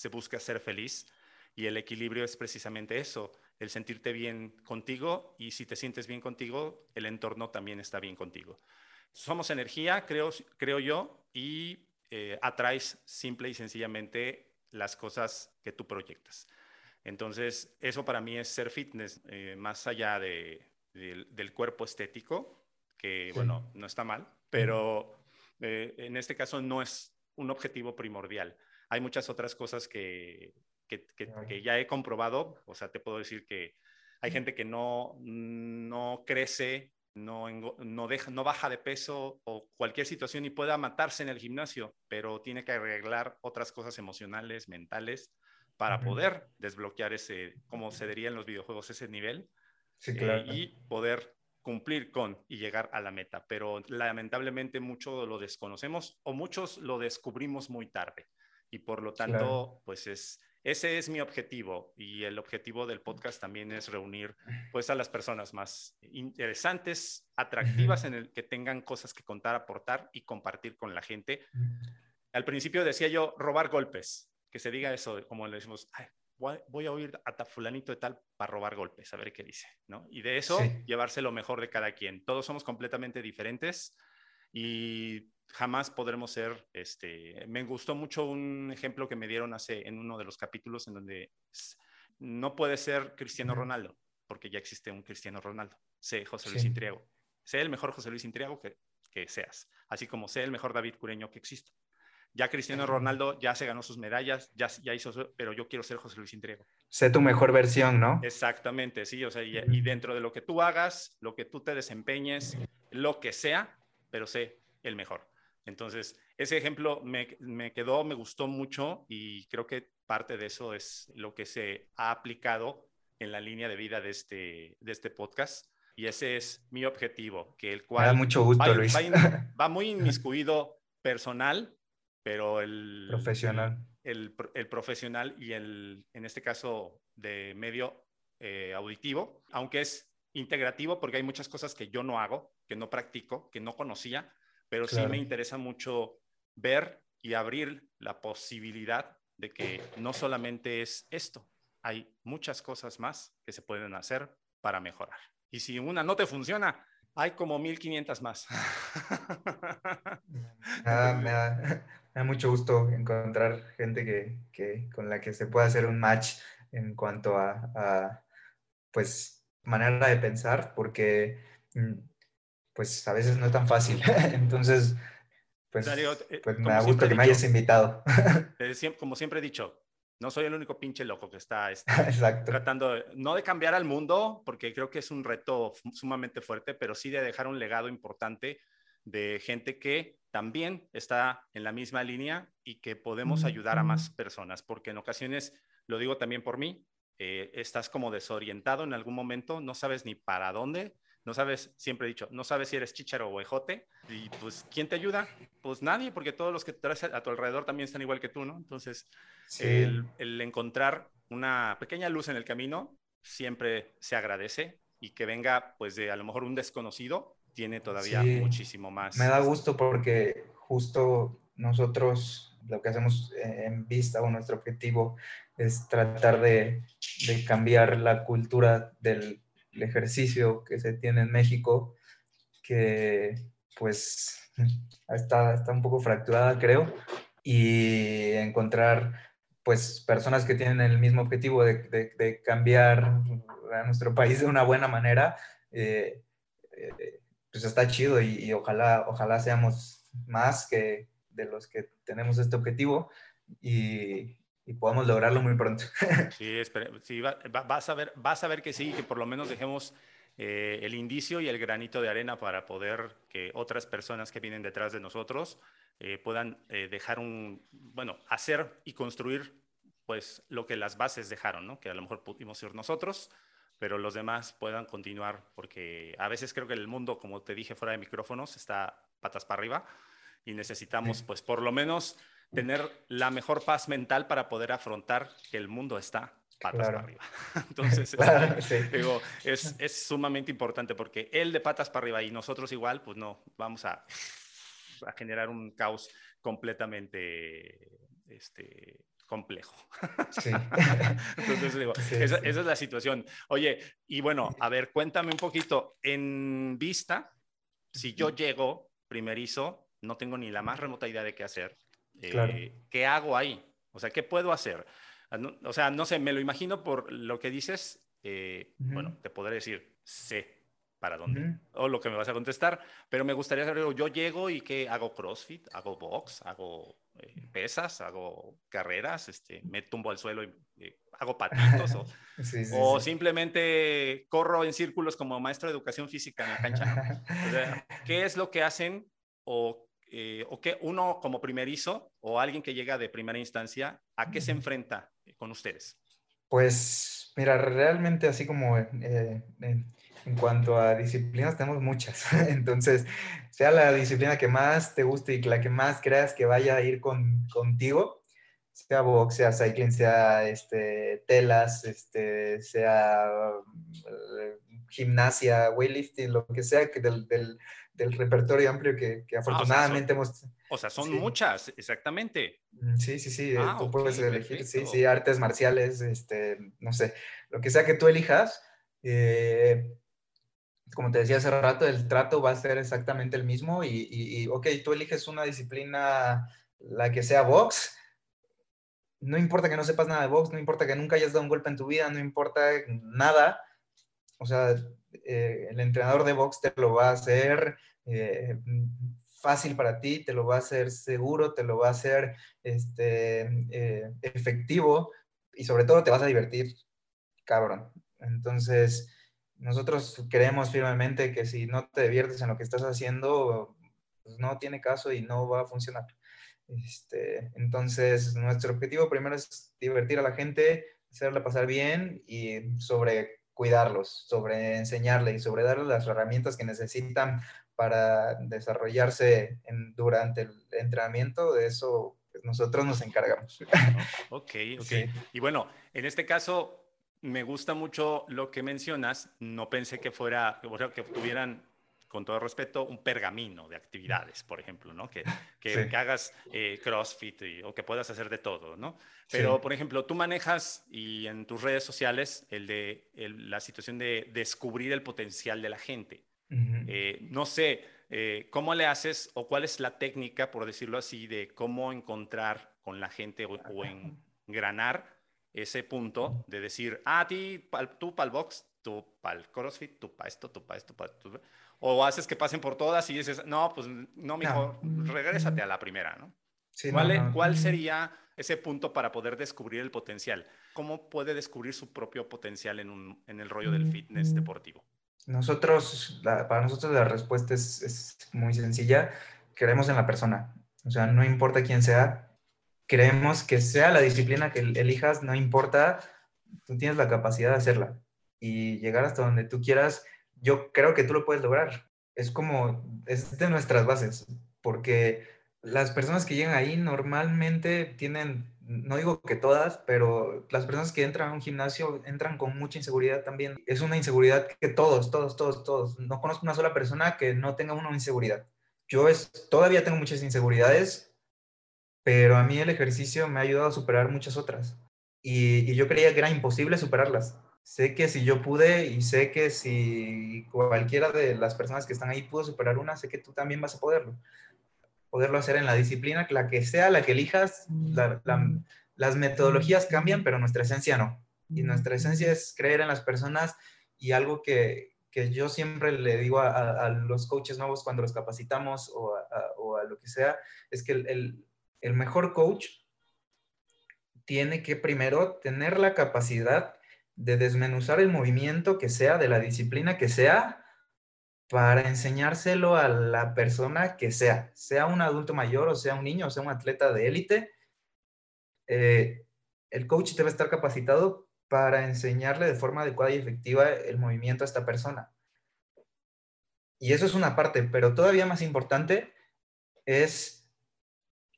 se busca ser feliz y el equilibrio es precisamente eso, el sentirte bien contigo y si te sientes bien contigo, el entorno también está bien contigo. Somos energía, creo, creo yo, y eh, atraes simple y sencillamente las cosas que tú proyectas. Entonces, eso para mí es ser fitness, eh, más allá de, del cuerpo estético, que bueno, no está mal, pero eh, en este caso no es un objetivo primordial. Hay muchas otras cosas que, que, que, ya he comprobado, o sea, te puedo decir que hay gente que no, no crece, no, no, deja, no baja de peso o cualquier situación y pueda matarse en el gimnasio, pero tiene que arreglar otras cosas emocionales, mentales, para poder desbloquear ese, como se diría en los videojuegos, ese nivel eh, y poder cumplir con y llegar a la meta. Pero lamentablemente mucho lo desconocemos o muchos lo descubrimos muy tarde y por lo tanto, pues es ese es mi objetivo y el objetivo del podcast también es reunir pues a las personas más interesantes, atractivas en el que tengan cosas que contar, aportar y compartir con la gente. Al principio decía yo robar golpes, que se diga eso, como le decimos, voy, a oír a fulanito de tal para robar golpes, a ver qué dice, ¿no? Y de eso llevarse lo mejor de cada quien. Todos somos completamente diferentes y jamás podremos ser, este, me gustó mucho un ejemplo que me dieron hace en uno de los capítulos en donde no puede ser Cristiano Ronaldo, porque ya existe un Cristiano Ronaldo, sé José Luis Intriago, sé el mejor José Luis Intriago que, que seas, así como sé el mejor David Cureño que existe. Ya Cristiano Ronaldo ya se ganó sus medallas, ya, ya hizo, pero yo quiero ser José Luis Intriago. Sé tu mejor versión, ¿no? Exactamente, sí, o sea, y, y dentro de lo que tú hagas, lo que tú te desempeñes, lo que sea, pero sé el mejor. Entonces, ese ejemplo me, me, quedó, me gustó mucho y creo que parte de eso es lo que se ha aplicado en la línea de vida de este, de este podcast. Y ese es mi objetivo, que el cual... Me da mucho gusto, va, Luis. Va, muy inmiscuido personal, pero el... Profesional. El, el, profesional y el, en este caso, de medio eh, auditivo, aunque es integrativo porque hay muchas cosas que yo no hago, que no practico, que no conocía, pero sí me interesa mucho ver y abrir la posibilidad de que no solamente es esto, hay muchas cosas más que se pueden hacer para mejorar. Y si una no te funciona, hay como 1500 más. Ah, me, da, mucho gusto encontrar gente que, con la que se pueda hacer un match en cuanto a, a pues manera de pensar, porque mm, pues a veces no es tan fácil. Entonces, pues, eh, pues me da gusto que me hayas invitado. como siempre he dicho, no soy el único pinche loco que está este, tratando, no de cambiar al mundo, porque creo que es un reto sumamente fuerte, pero sí de dejar un legado importante de gente que también está en la misma línea y que podemos ayudar a más personas, porque en ocasiones, lo digo también por mí, eh, estás como desorientado en algún momento, no sabes ni para dónde, no sabes, siempre he dicho, no sabes si eres chicharo o ejote, y pues, ¿quién te ayuda? Pues nadie, porque todos los que traes a tu alrededor también están igual que tú, ¿no? Entonces, el, encontrar una pequeña luz en el camino siempre se agradece y que venga, pues, de a lo mejor un desconocido, tiene todavía muchísimo más. Me da gusto porque justo nosotros lo que hacemos en vista o nuestro objetivo es tratar de, de cambiar la cultura del el ejercicio que se tiene en México, que pues está, está un poco fracturada, creo, y encontrar pues personas que tienen el mismo objetivo de, de, cambiar a nuestro país de una buena manera, eh, eh, pues está chido y, ojalá, ojalá seamos más que de los que tenemos este objetivo y, y podamos lograrlo muy pronto. Sí, sí vas, a ver, vas a ver que sí, que por lo menos dejemos eh, el indicio y el granito de arena para poder que otras personas que vienen detrás de nosotros eh, puedan eh, dejar un, bueno, hacer y construir pues lo que las bases dejaron, ¿no? Que a lo mejor pudimos ser nosotros, pero los demás puedan continuar, porque a veces creo que el mundo, como te dije fuera de micrófonos, está patas para arriba y necesitamos pues por lo menos tener la mejor paz mental para poder afrontar que el mundo está patas para arriba. Entonces, este, digo, es, es, sumamente importante porque él de patas para arriba y nosotros igual, pues no, vamos a, a generar un caos completamente este, complejo. Sí. Entonces, digo, esa, esa, es la situación. Oye, y bueno, a ver, cuéntame un poquito, en vista, si yo llego primerizo, no tengo ni la más remota idea de qué hacer, eh, ¿Qué hago ahí? O sea, ¿qué puedo hacer? Ah, o sea, no sé, me lo imagino por lo que dices. Eh, bueno, te podré decir, sé. para dónde, o lo que me vas a contestar, pero me gustaría saber, yo llego y que hago CrossFit, hago box, hago eh, pesas, hago carreras, este, me tumbo al suelo y eh, hago patitos, o, o simplemente corro en círculos como maestro de educación física en la cancha. ¿Qué es lo que hacen o, eh, o qué uno como primerizo o alguien que llega de primera instancia, a qué se enfrenta con ustedes? Pues mira, realmente así como en cuanto a disciplinas, tenemos muchas. Entonces, sea la disciplina que más te guste y la que más creas que vaya a ir con, contigo, sea box, sea cycling, sea este, telas, este, sea eh, gimnasia, weightlifting, lo que sea que del, del, del repertorio amplio que, que ah, afortunadamente hemos... O sea, son muchas, exactamente. Mm, sí, sí, sí, ah, tú puedes elegir, sí, sí, artes marciales, este, no sé, lo que sea que tú elijas, eh, como te decía hace rato, el trato va a ser exactamente el mismo y, y, ok, tú eliges una disciplina, la que sea box, no importa que no sepas nada de box, no importa que nunca hayas dado un golpe en tu vida, no importa nada, o sea, eh, el entrenador de box te lo va a hacer eh, fácil para ti, te lo va a hacer seguro, te lo va a hacer este, eh, efectivo y sobre todo te vas a divertir, cabrón. Entonces, nosotros creemos firmemente que si no te diviertes en lo que estás haciendo, pues no tiene caso y no va a funcionar. Este, entonces, nuestro objetivo primero es divertir a la gente, hacerla pasar bien y sobre cuidarlos, sobre enseñarle y sobre darles las herramientas que necesitan para desarrollarse durante el entrenamiento. De eso pues, nosotros nos encargamos. Ok, ok. Y bueno, en este caso, me gusta mucho lo que mencionas. No pensé que fuera, que tuvieran, con todo respeto, un pergamino de actividades, por ejemplo, ¿no? Que, que, hagas eh, CrossFit o que puedas hacer de todo, ¿no? Pero, por ejemplo, tú manejas y en tus redes sociales el de la situación de descubrir el potencial de la gente. Eh, no sé, eh, ¿cómo le haces o cuál es la técnica, por decirlo así, de cómo encontrar con la gente o, o engranar ese punto de decir, ah, a ti, tú para el box, tú para el crossfit, tú para esto, tú para esto, para esto. O haces que pasen por todas y dices, no, pues no, mijo, no. regrésate a la primera, ¿no? ¿Cuál, ¿Cuál sería ese punto para poder descubrir el potencial? ¿Cómo puede descubrir su propio potencial en, un, en el rollo del fitness deportivo? Nosotros, para nosotros la respuesta es, es muy sencilla. Creemos en la persona. O sea, no importa quién sea, creemos que sea la disciplina que elijas, no importa, tú tienes la capacidad de hacerla y llegar hasta donde tú quieras, yo creo que tú lo puedes lograr. Es como, es de nuestras bases, porque las personas que llegan ahí normalmente tienen, no digo que todas, pero las personas que entran a un gimnasio entran con mucha inseguridad también. Es una inseguridad que todos, todos, todos, todos. No conozco una sola persona que no tenga una inseguridad. Yo es, todavía tengo muchas inseguridades, pero a mí el ejercicio me ha ayudado a superar muchas otras. Y, yo creía que era imposible superarlas. Sé que si yo pude y sé que si cualquiera de las personas que están ahí pudo superar una, sé que tú también vas a poderlo. Poderlo hacer en la disciplina, la que sea, la que elijas, las metodologías cambian, pero nuestra esencia no. Y nuestra esencia es creer en las personas y algo que, que yo siempre le digo a, los coaches nuevos cuando los capacitamos o a, o a lo que sea, es que el, el mejor coach tiene que primero tener la capacidad de desmenuzar el movimiento que sea, de la disciplina que sea, para enseñárselo a la persona que sea, sea un adulto mayor o sea un niño o sea un atleta de élite. Eh, el coach debe estar capacitado para enseñarle de forma adecuada y efectiva el movimiento a esta persona. Y eso es una parte, pero todavía más importante es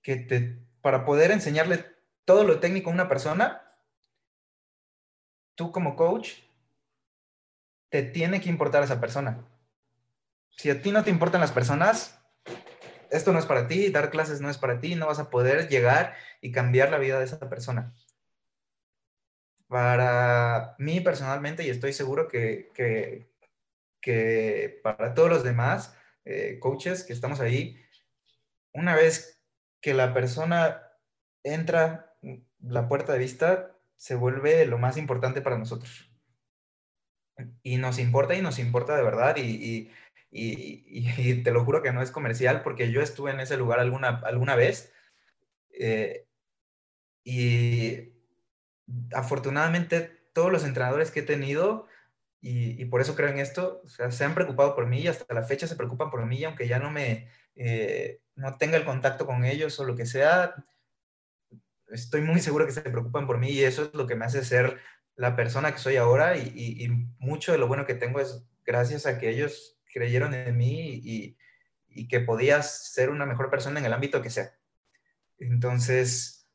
que te, para poder enseñarle todo lo técnico a una persona, tú como coach, te tiene que importar a esa persona. Si a ti no te importan las personas, esto no es para ti, dar clases no es para ti, no vas a poder llegar y cambiar la vida de esa persona. Para mí personalmente, y estoy seguro que, para todos los demás eh, coaches que estamos ahí, una vez que la persona entra la puerta de vista se vuelve lo más importante para nosotros. y nos importa y nos importa de verdad y, te lo juro que no es comercial porque yo estuve en ese lugar alguna, alguna vez eh, y afortunadamente todos los entrenadores que he tenido y, por eso creo en esto, se han preocupado por mí y hasta la fecha se preocupan por mí, aunque ya no me, eh, no tenga el contacto con ellos o lo que sea, estoy muy seguro que se preocupan por mí y eso es lo que me hace ser la persona que soy ahora y, mucho de lo bueno que tengo es gracias a que ellos creyeron en mí y, que podías ser una mejor persona en el ámbito que sea. Entonces,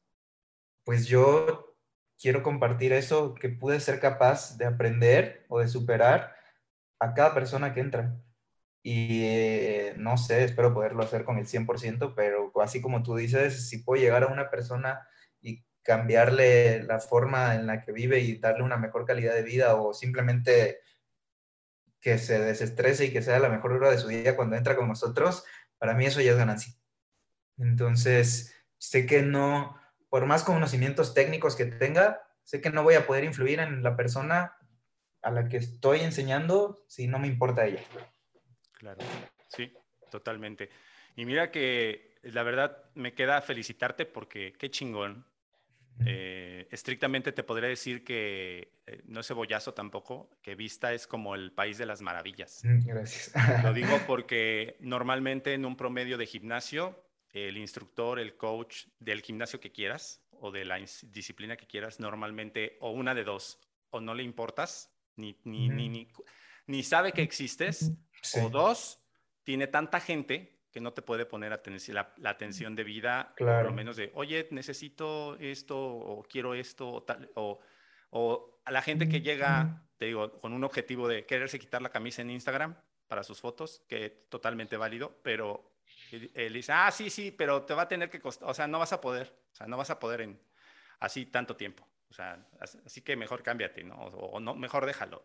pues yo quiero compartir eso que pude ser capaz de aprender o de superar a cada persona que entra. Y eh, no sé, espero poderlo hacer con el 100%, pero así como tú dices, si puedo llegar a una persona y cambiarle la forma en la que vive y darle una mejor calidad de vida o simplemente que se desestrese y que sea la mejor hora de su día cuando entra con nosotros, para mí eso ya es ganancia. Entonces, sé que no, por más conocimientos técnicos que tenga, sé que no voy a poder influir en la persona a la que estoy enseñando si no me importa ella. Claro, sí, totalmente. Y mira que la verdad me queda felicitarte porque qué chingón. Eh, estrictamente te podría decir que eh, no es cebollazo tampoco, que Vista es como el país de las maravillas. Mm, gracias. Lo digo porque normalmente en un promedio de gimnasio, el instructor, el coach del gimnasio que quieras o de la disciplina que quieras, normalmente o una de dos, o no le importas, ni, ni, ni, ni, sabe que existes, o dos, tiene tanta gente que no te puede poner atención, la, atención de vida, por lo menos de, oye, necesito esto o quiero esto o tal, o, o a la gente que llega, te digo, con un objetivo de quererse quitar la camisa en Instagram para sus fotos, que totalmente válido, pero él, dice, ah, sí, sí, pero te va a tener que costar, o sea, no vas a poder, o sea, no vas a poder en así tanto tiempo, o sea, así que mejor cámbiate, ¿no? O, no, mejor déjalo.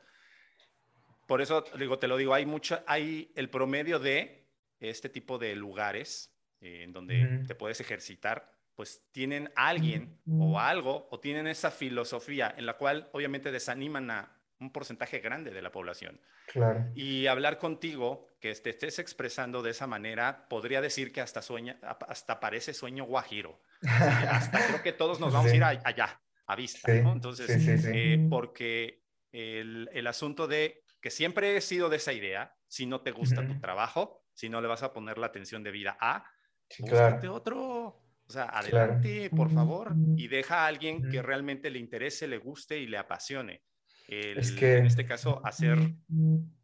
Por eso, digo, te lo digo, hay mucho, hay el promedio de este tipo de lugares eh, en donde te puedes ejercitar, pues tienen alguien o algo, o tienen esa filosofía en la cual obviamente desaniman a un porcentaje grande de la población. Claro. Y hablar contigo, que te estés expresando de esa manera, podría decir que hasta sueña, hasta parece sueño guajiro. hasta creo que todos nos vamos a ir allá, a vista, Entonces, eh, porque el, el, asunto de que siempre he sido de esa idea, si no te gusta tu trabajo, si no le vas a poner la atención de vida a, sí, otro. O sea, adelante, por favor, y deja a alguien que realmente le interese, le guste y le apasione. es que... En este caso, hacer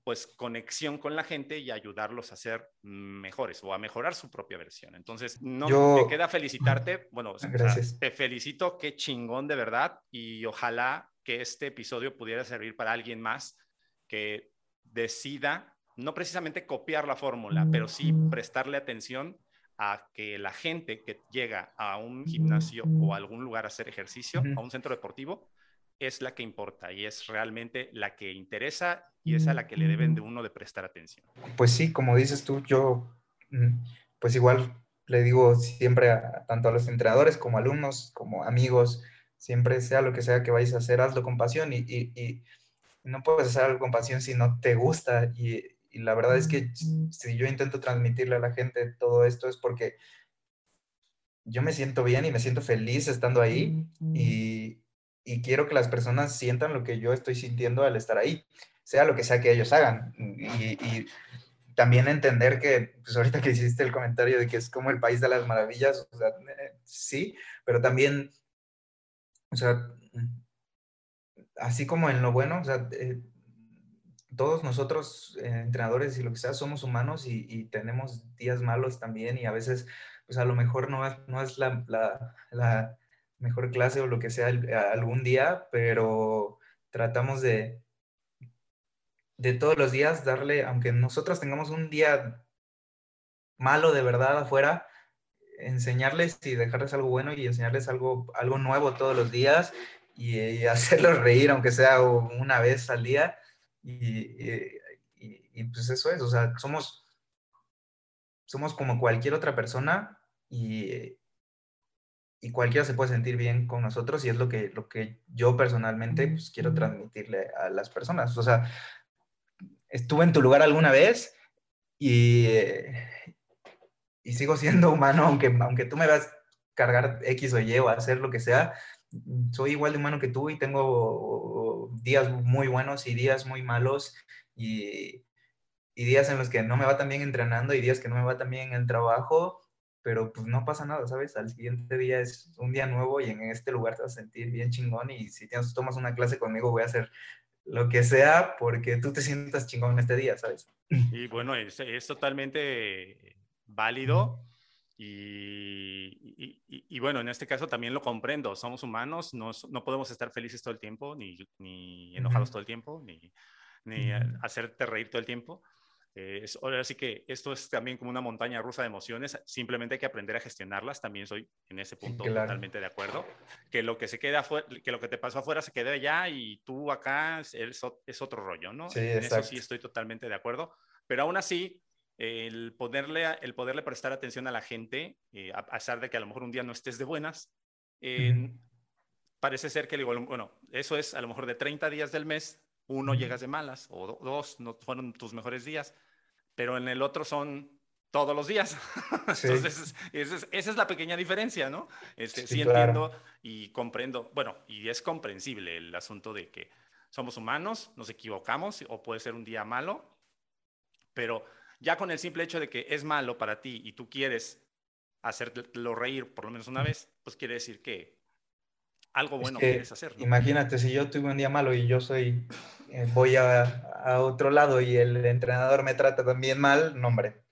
pues conexión con la gente y ayudarlos a ser mejores o a mejorar su propia versión. Entonces, no me queda felicitarte. Bueno, te felicito, qué chingón de verdad y ojalá que este episodio pudiera servir para alguien más que decida no precisamente copiar la fórmula, pero sí prestarle atención a que la gente que llega a un gimnasio o a algún lugar a hacer ejercicio, a un centro deportivo, es la que importa y es realmente la que interesa y es a la que le deben de uno de prestar atención. Pues sí, como dices tú, yo mm, pues igual le digo siempre a, tanto a los entrenadores como alumnos, como amigos, siempre sea lo que sea que vayas a hacer, hazlo con pasión y, y no puedes hacer algo con pasión si no te gusta y, y la verdad es que si yo intento transmitirle a la gente todo esto es porque yo me siento bien y me siento feliz estando ahí y, y quiero que las personas sientan lo que yo estoy sintiendo al estar ahí, sea lo que sea que ellos hagan. Y, y también entender que, pues ahorita que hiciste el comentario de que es como el país de las maravillas, o sea, eh, sí, pero también, o sea, así como en lo bueno, o sea, eh, todos nosotros, eh, entrenadores y lo que sea, somos humanos y, tenemos días malos también y a veces, pues a lo mejor no es, no es la, mejor clase o lo que sea algún día, pero tratamos de, de todos los días darle, aunque nosotros tengamos un día malo de verdad afuera, enseñarles y dejarles algo bueno y enseñarles algo, algo nuevo todos los días y hacerlos reír, aunque sea una vez al día y, y, pues eso es, o sea, somos, somos como cualquier otra persona y, y cualquiera se puede sentir bien con nosotros y es lo que, lo que yo personalmente pues, quiero transmitirle a las personas. O sea, estuve en tu lugar alguna vez y, y sigo siendo humano, aunque, aunque tú me vas a cargar X o Y o hacer lo que sea, soy igual de humano que tú y tengo días muy buenos y días muy malos y, y días en los que no me va tan bien entrenando y días que no me va tan bien en el trabajo pero pues no pasa nada, ¿sabes? Al siguiente día es un día nuevo y en este lugar te vas a sentir bien chingón y si tienes, tomas una clase conmigo voy a hacer lo que sea porque tú te sientas chingón este día, ¿sabes? Y bueno, es, es totalmente válido y, y, bueno, en este caso también lo comprendo, somos humanos, no, no podemos estar felices todo el tiempo, ni, ni enojados todo el tiempo, ni, ni hacerte reír todo el tiempo. Eh, ahora sí que esto es también como una montaña rusa de emociones, simplemente hay que aprender a gestionarlas, también soy en ese punto totalmente de acuerdo, que lo que se queda afuera, que lo que te pasó afuera se quede allá y tú acá es, es otro rollo, ¿no? Sí, en eso sí estoy totalmente de acuerdo, pero aún así, el, poderle, el poderle prestar atención a la gente, eh, a pesar de que a lo mejor un día no estés de buenas, parece ser que, bueno, eso es a lo mejor de 30 días del mes, uno llegas de malas o dos no fueron tus mejores días, pero en el otro son todos los días. Entonces, esa es, la pequeña diferencia, ¿no? Este, sí, entiendo y comprendo, bueno, y es comprensible el asunto de que somos humanos, nos equivocamos o puede ser un día malo, pero ya con el simple hecho de que es malo para ti y tú quieres hacerlo reír por lo menos una vez, pues quiere decir que algo bueno quieres hacer. Imagínate, si yo tuve un día malo y yo soy, eh, voy a, a, otro lado y el entrenador me trata también mal, no, hombre.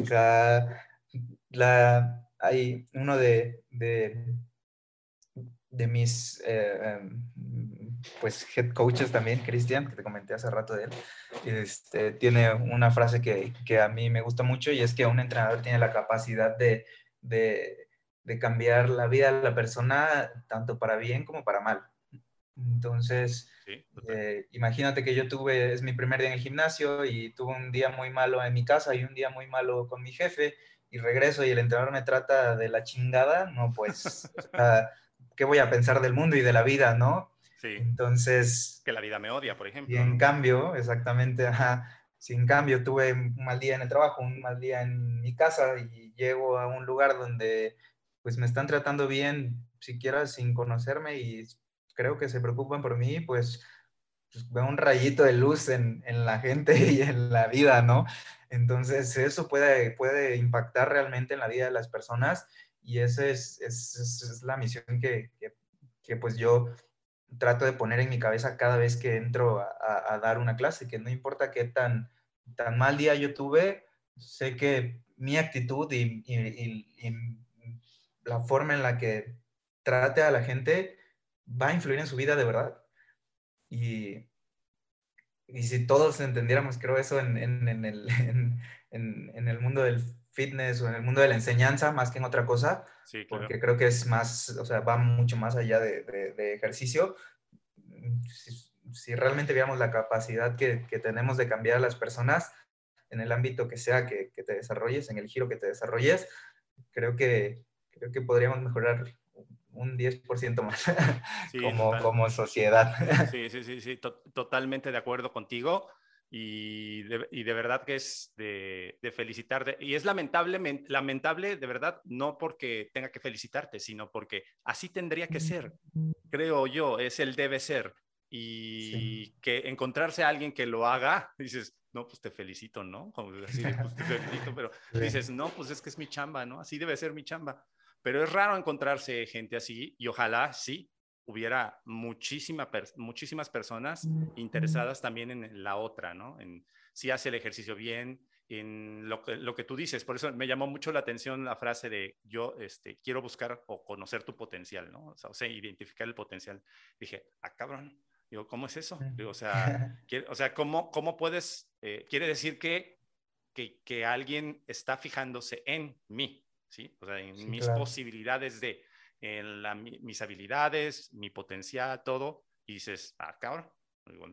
O sea, la, hay uno de, de, de mis eh, em, pues head coaches también, Cristian, que te comenté hace rato de él, este, tiene una frase que, que, a mí me gusta mucho y es que un entrenador tiene la capacidad de, de de cambiar la vida de la persona tanto para bien como para mal. Entonces, eh, imagínate que yo tuve, es mi primer día en el gimnasio y tuve un día muy malo en mi casa y un día muy malo con mi jefe y regreso y el entrenador me trata de la chingada, no, pues, ¿qué voy a pensar del mundo y de la vida, no? Sí. Entonces... Que la vida me odia, por ejemplo. Y en cambio, exactamente, ajá, si en cambio tuve un mal día en el trabajo, un mal día en mi casa y llego a un lugar donde pues me están tratando bien, siquiera sin conocerme y creo que se preocupan por mí, pues, pues veo un rayito de luz en, en, la gente y en la vida, ¿no? Entonces eso puede, puede impactar realmente en la vida de las personas y esa es, es, es, la misión que, que, que, pues yo trato de poner en mi cabeza cada vez que entro a, dar una clase, que no importa qué tan, tan mal día yo tuve, sé que mi actitud y, la forma en la que trate a la gente va a influir en su vida de verdad. Y, si todos entendiéramos, creo, eso en, el, el, mundo del fitness o en el mundo de la enseñanza, más que en otra cosa, porque creo que es más, o sea, va mucho más allá de, de, ejercicio. Si, si, realmente viéramos la capacidad que, que, tenemos de cambiar a las personas en el ámbito que sea que, que te desarrolles, en el giro que te desarrolles, creo que, creo que podríamos mejorar un 10% más como, como sociedad. Sí, sí, sí, sí, totalmente de acuerdo contigo. Y de, y de verdad que es de, de felicitar. y es lamentable, lamentable, de verdad, no porque tenga que felicitarte, sino porque así tendría que ser, creo yo, es el debe ser. Y que encontrarse a alguien que lo haga, dices, no, pues te felicito, ¿no? Como así, pues te felicito, pero dices, no, pues es que es mi chamba, ¿no? Así debe ser mi chamba. Pero es raro encontrarse gente así y ojalá sí hubiera muchísima muchísimas personas interesadas también en la otra, ¿no? En si hace el ejercicio bien, en lo que, lo que tú dices. Por eso me llamó mucho la atención la frase de yo este, quiero buscar o conocer tu potencial, ¿no? O sea, identificar el potencial. Dije, ah, cabrón. Digo, ¿cómo es eso? Digo, o sea, o sea ¿cómo, cómo puedes? Eh, quiere decir que, que, que alguien está fijándose en mí, ¿sí? O sea, en mis posibilidades de, en la, mis habilidades, mi potencial, todo, y dices, ah, cabrón,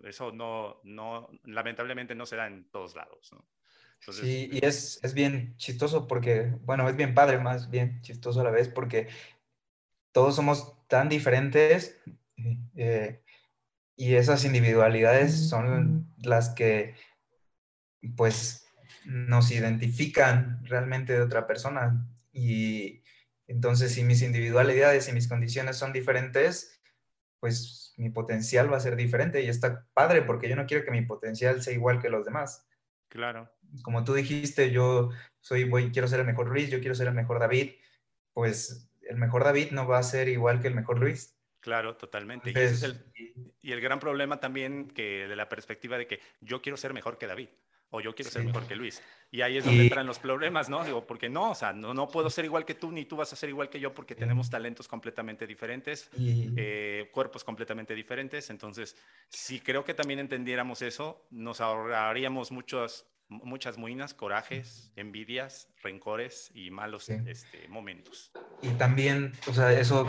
eso no, no, lamentablemente no se da en todos lados, ¿no? sí, y es, es bien chistoso porque, bueno, es bien padre, más bien chistoso a la vez, porque todos somos tan diferentes eh, y esas individualidades son las que pues nos identifican realmente de otra persona y entonces si mis individualidades y mis condiciones son diferentes, pues mi potencial va a ser diferente y está padre porque yo no quiero que mi potencial sea igual que los demás. Claro. Como tú dijiste, yo soy, voy, quiero ser el mejor Luis, yo quiero ser el mejor David, pues el mejor David no va a ser igual que el mejor Luis. Claro, totalmente. y, ese es el, y el gran problema también que de la perspectiva de que yo quiero ser mejor que David o yo quiero ser mejor que Luis. Y ahí es donde entran los problemas, ¿no? Digo, porque no, o sea, no, no puedo ser igual que tú, ni tú vas a ser igual que yo, porque tenemos talentos completamente diferentes, eh, cuerpos completamente diferentes. Entonces, si creo que también entendiéramos eso, nos ahorraríamos muchos, muchas muinas, corajes, envidias, rencores y malos este, momentos. Y también, o sea, eso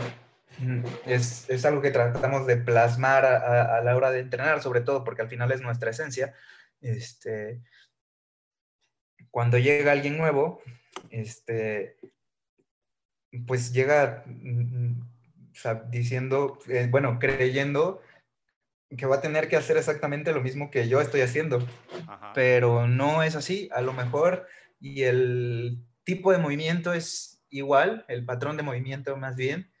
mm, es, es algo que tratamos de plasmar a, a la hora de entrenar, sobre todo porque al final es nuestra esencia este, cuando llega alguien nuevo, este, pues llega mm, diciendo, eh, bueno, creyendo que va a tener que hacer exactamente lo mismo que yo estoy haciendo, pero no es así, a lo mejor, y el tipo de movimiento es igual, el patrón de movimiento más bien,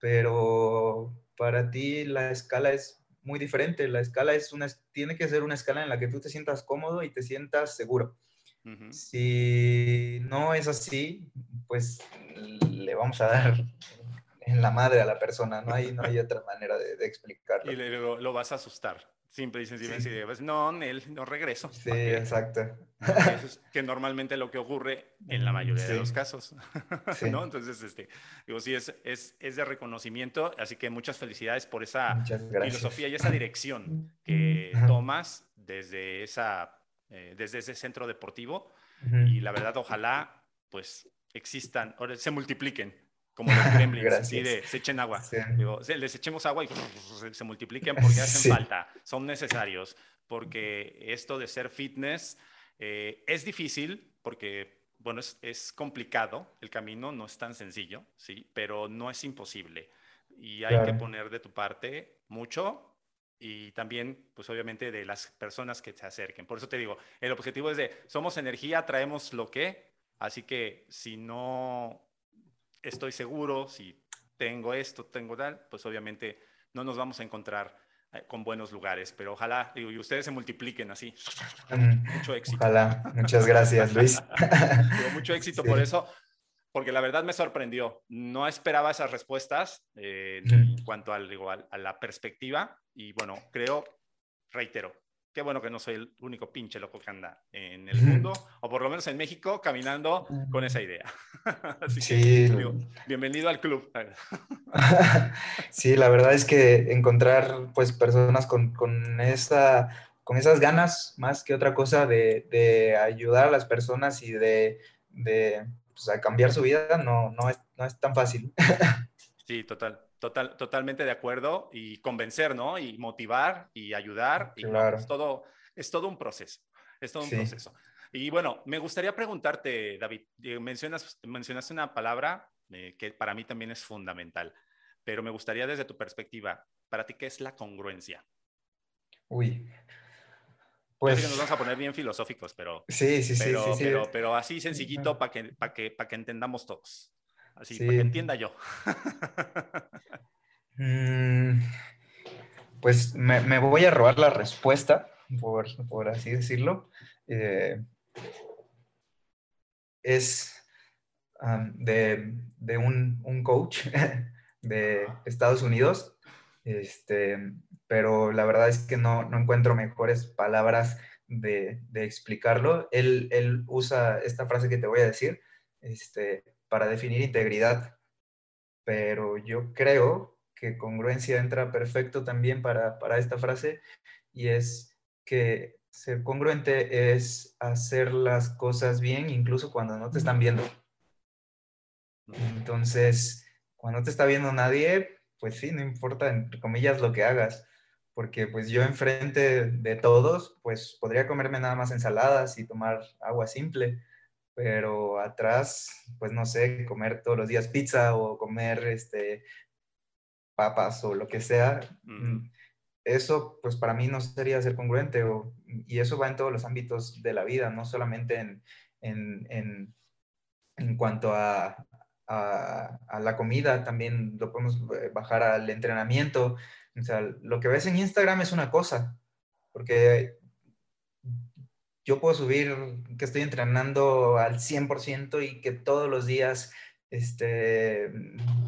pero para ti la escala es muy diferente. La escala es una, tiene que ser una escala en la que tú te sientas cómodo y te sientas seguro. Si no es así, pues le vamos a dar en la madre a la persona, no hay, no hay otra manera de, explicarlo. Y luego lo vas a asustar. Simple y sencillamente, pues, no, él no regreso. Sí, exacto. Eso es que normalmente lo que ocurre en la mayoría de los casos, ¿no? Entonces, este, digo, sí, es, es, es, de reconocimiento, así que muchas felicidades por esa filosofía y esa dirección que tomas desde, esa, eh, desde ese centro deportivo. Y la verdad, ojalá, pues, existan, se multipliquen como los gremlins, así de se echen agua. Digo, les echemos agua y se multipliquen porque hacen falta, son necesarios, porque esto de ser fitness eh, es difícil porque, bueno, es, es, complicado, el camino no es tan sencillo, ¿sí? Pero no es imposible y hay que poner de tu parte mucho y también, pues obviamente, de las personas que se acerquen. Por eso te digo, el objetivo es de, somos energía, traemos lo que, así que si no estoy seguro, si tengo esto, tengo tal, pues obviamente no nos vamos a encontrar eh, con buenos lugares, pero ojalá, digo, y ustedes se multipliquen así. mucho éxito. Ojalá, muchas gracias, Luis. mucho éxito por eso, porque la verdad me sorprendió. No esperaba esas respuestas eh, en cuanto al, a la perspectiva, y bueno, creo, reitero, qué bueno que no soy el único pinche loco que anda en el mundo, o por lo menos en México, caminando con esa idea. Así sí. que, bienvenido al club. sí, la verdad es que encontrar pues personas con, con, esa, con esas ganas, más que otra cosa, de, de ayudar a las personas y de, de pues, a cambiar su vida, no, no, es, no es tan fácil. sí, total. Total, totalmente de acuerdo y convencer, ¿no? Y motivar y ayudar. Y es, todo, es todo un proceso. Es todo un proceso. Y bueno, me gustaría preguntarte, David, eh, mencionas, mencionaste una palabra eh, que para mí también es fundamental, pero me gustaría desde tu perspectiva, para ti, ¿qué es la congruencia? Uy. Pues... que nos vamos a poner bien filosóficos, pero, sí, sí, sí, pero, pero, así sencillito para que, para que, para que entendamos todos. Así, para que entienda yo. Mm, pues me, voy a robar la respuesta, por, así decirlo. Eh, es de, un, coach de Estados Unidos, este, pero la verdad es que no, encuentro mejores palabras de, explicarlo. Él, él, usa esta frase que te voy a decir, este, para definir integridad, pero yo creo que congruencia entra perfecto también para, esta frase y es que ser congruente es hacer las cosas bien incluso cuando no te están viendo. Entonces, cuando no te está viendo nadie, pues sí, no importa, entre comillas, lo que hagas, porque pues yo enfrente de todos, pues podría comerme nada más ensaladas y tomar agua simple, pero atrás, pues no sé, comer todos los días pizza o comer este, papas o lo que sea, mm, eso pues para mí no sería ser congruente y eso va en todos los ámbitos de la vida, no solamente en, en, en, cuanto a, a, a, la comida, también lo podemos eh, bajar al entrenamiento. O sea, lo que ves en Instagram es una cosa, porque yo puedo subir que estoy entrenando al 100% y que todos los días este,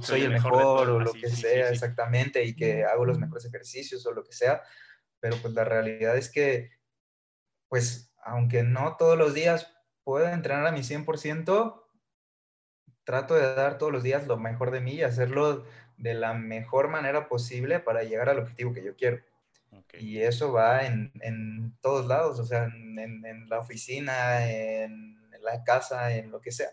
soy, el mejor, o lo que sea, exactamente, y que hago los mejores ejercicios o lo que sea, pero pues la realidad es que, pues, aunque no todos los días puedo entrenar a mi 100%, trato de dar todos los días lo mejor de mí y hacerlo de la mejor manera posible para llegar al objetivo que yo quiero. Y eso va en, en, todos lados, o sea, en, en, la oficina, en la casa, en lo que sea.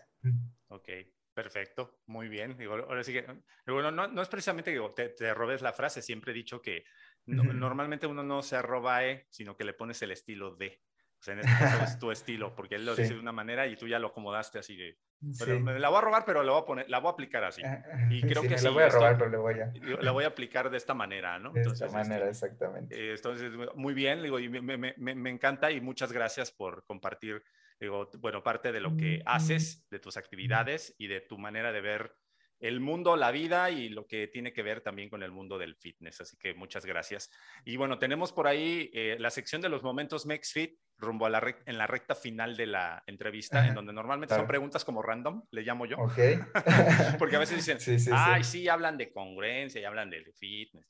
Ok, perfecto, muy bien. Digo, ahora sí que, bueno, no, no es precisamente que te, te, robes la frase, siempre he dicho que normalmente uno no se roba E, sino que le pones el estilo de. O sea, en este caso es tu estilo, porque él lo dice de una manera y tú ya lo acomodaste así de, me la voy a robar, pero la voy a poner, la voy a aplicar así. Ah, ah, y creo que sí. La voy a robar, pero le voy a. La voy a aplicar de esta manera, ¿no? De esta manera, este, exactamente. Eh, entonces, muy bien, digo, y me, me, me, encanta y muchas gracias por compartir, digo, bueno, parte de lo que haces, de tus actividades y de tu manera de ver el mundo, la vida y lo que tiene que ver también con el mundo del fitness. Así que muchas gracias. Y bueno, tenemos por ahí eh, la sección de los momentos MexFit rumbo a la en la recta final de la entrevista, en donde normalmente son preguntas como random, le llamo yo. Ok. Porque a veces dicen, ay, sí. hablan de congruencia y hablan de fitness.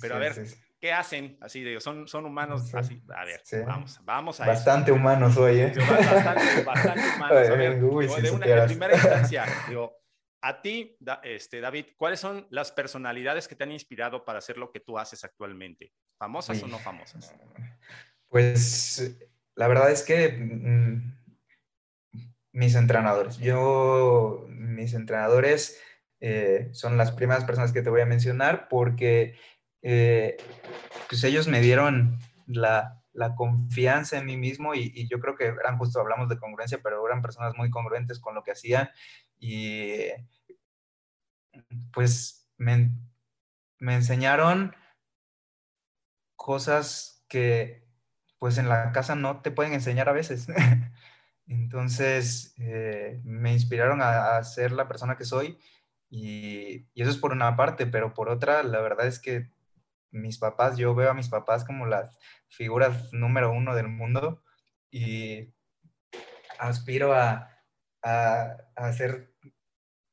Pero a ver, ¿qué hacen? Así de, son, son humanos, así, a ver, vamos, vamos a Bastante humanos hoy, ¿eh? Bastante, bastante humanos. A ver, de, una, de primera instancia, digo, a ti, este, David, ¿cuáles son las personalidades que te han inspirado para hacer lo que tú haces actualmente? ¿Famosas o no famosas? Pues la verdad es que mm, mis entrenadores, yo, mis entrenadores eh, son las primeras personas que te voy a mencionar porque eh, pues ellos me dieron la, confianza en mí mismo y, yo creo que eran justo, hablamos de congruencia, pero eran personas muy congruentes con lo que hacían y pues me, enseñaron cosas que pues en la casa no te pueden enseñar a veces. Entonces eh, me inspiraron a, ser la persona que soy y, eso es por una parte, pero por otra, la verdad es que mis papás, yo veo a mis papás como las figuras número uno del mundo y aspiro a, a, ser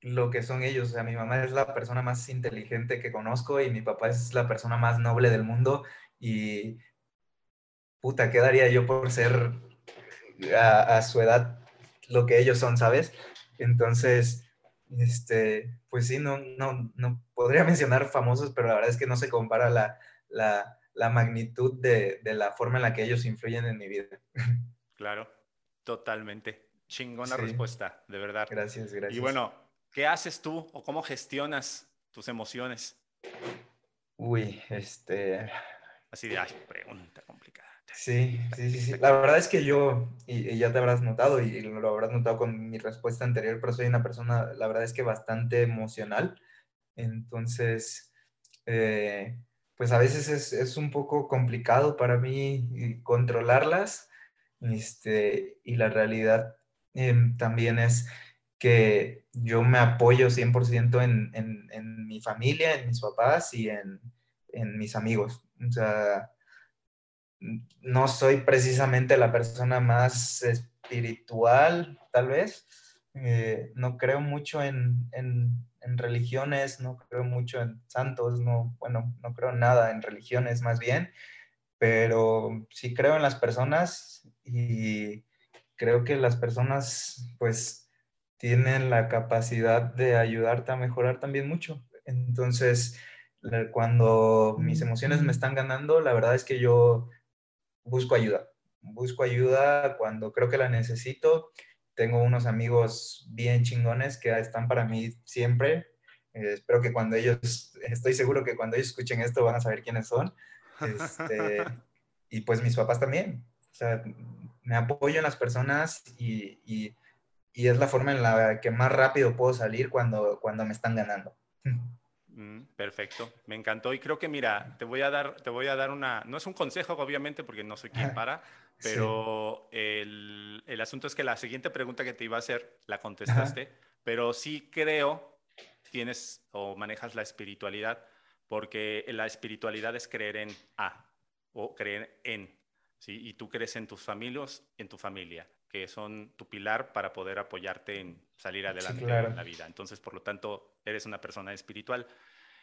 lo que son ellos. O sea, mi mamá es la persona más inteligente que conozco y mi papá es la persona más noble del mundo. Y puta, ¿qué daría yo por ser a, su edad lo que ellos son, ¿sabes? Entonces, este, pues sí, no, no, no podría mencionar famosos, pero la verdad es que no se compara la, la, la magnitud de, de, la forma en la que ellos influyen en mi vida. Claro, totalmente. Chingona respuesta, de verdad. Gracias, gracias. Y bueno, ¿Qué haces tú o cómo gestionas tus emociones? Uy, este... Así de, ay, pregunta complicada. Sí, sí, sí, La verdad es que yo, y, ya te habrás notado, y lo habrás notado con mi respuesta anterior, pero soy una persona, la verdad es que bastante emocional. Entonces, eh, pues a veces es, un poco complicado para mí controlarlas. Este, y la realidad em, también es que yo me apoyo 100% en, en, en, mi familia, en mis papás y en, en, mis amigos. O sea, no soy precisamente la persona más espiritual, tal vez. Eh, no creo mucho en, religiones, no creo mucho en santos, no, bueno, no creo nada en religiones más bien, pero sí creo en las personas y creo que las personas, pues, tienen la capacidad de ayudarte a mejorar también mucho. Entonces, cuando mis emociones me están ganando, la verdad es que yo busco ayuda. Busco ayuda cuando creo que la necesito. Tengo unos amigos bien chingones que están para mí siempre. Eh, espero que cuando ellos, estoy seguro que cuando ellos escuchen esto van a saber quiénes son. Este, y pues mis papás también. O sea, me apoyo en las personas y, y y es la forma en la que más rápido puedo salir cuando, cuando me están ganando. Mm, perfecto, me encantó. Y creo que mira, te voy a dar, te voy a dar una, no es un consejo obviamente porque no soy quien para, pero el, el, asunto es que la siguiente pregunta que te iba a hacer la contestaste, pero sí creo tienes o manejas la espiritualidad porque la espiritualidad es creer en A o creer en, ¿sí? Y tú crees en tus familias, en tu familia, que son tu pilar para poder apoyarte en salir adelante en la vida. Entonces, por lo tanto, eres una persona espiritual.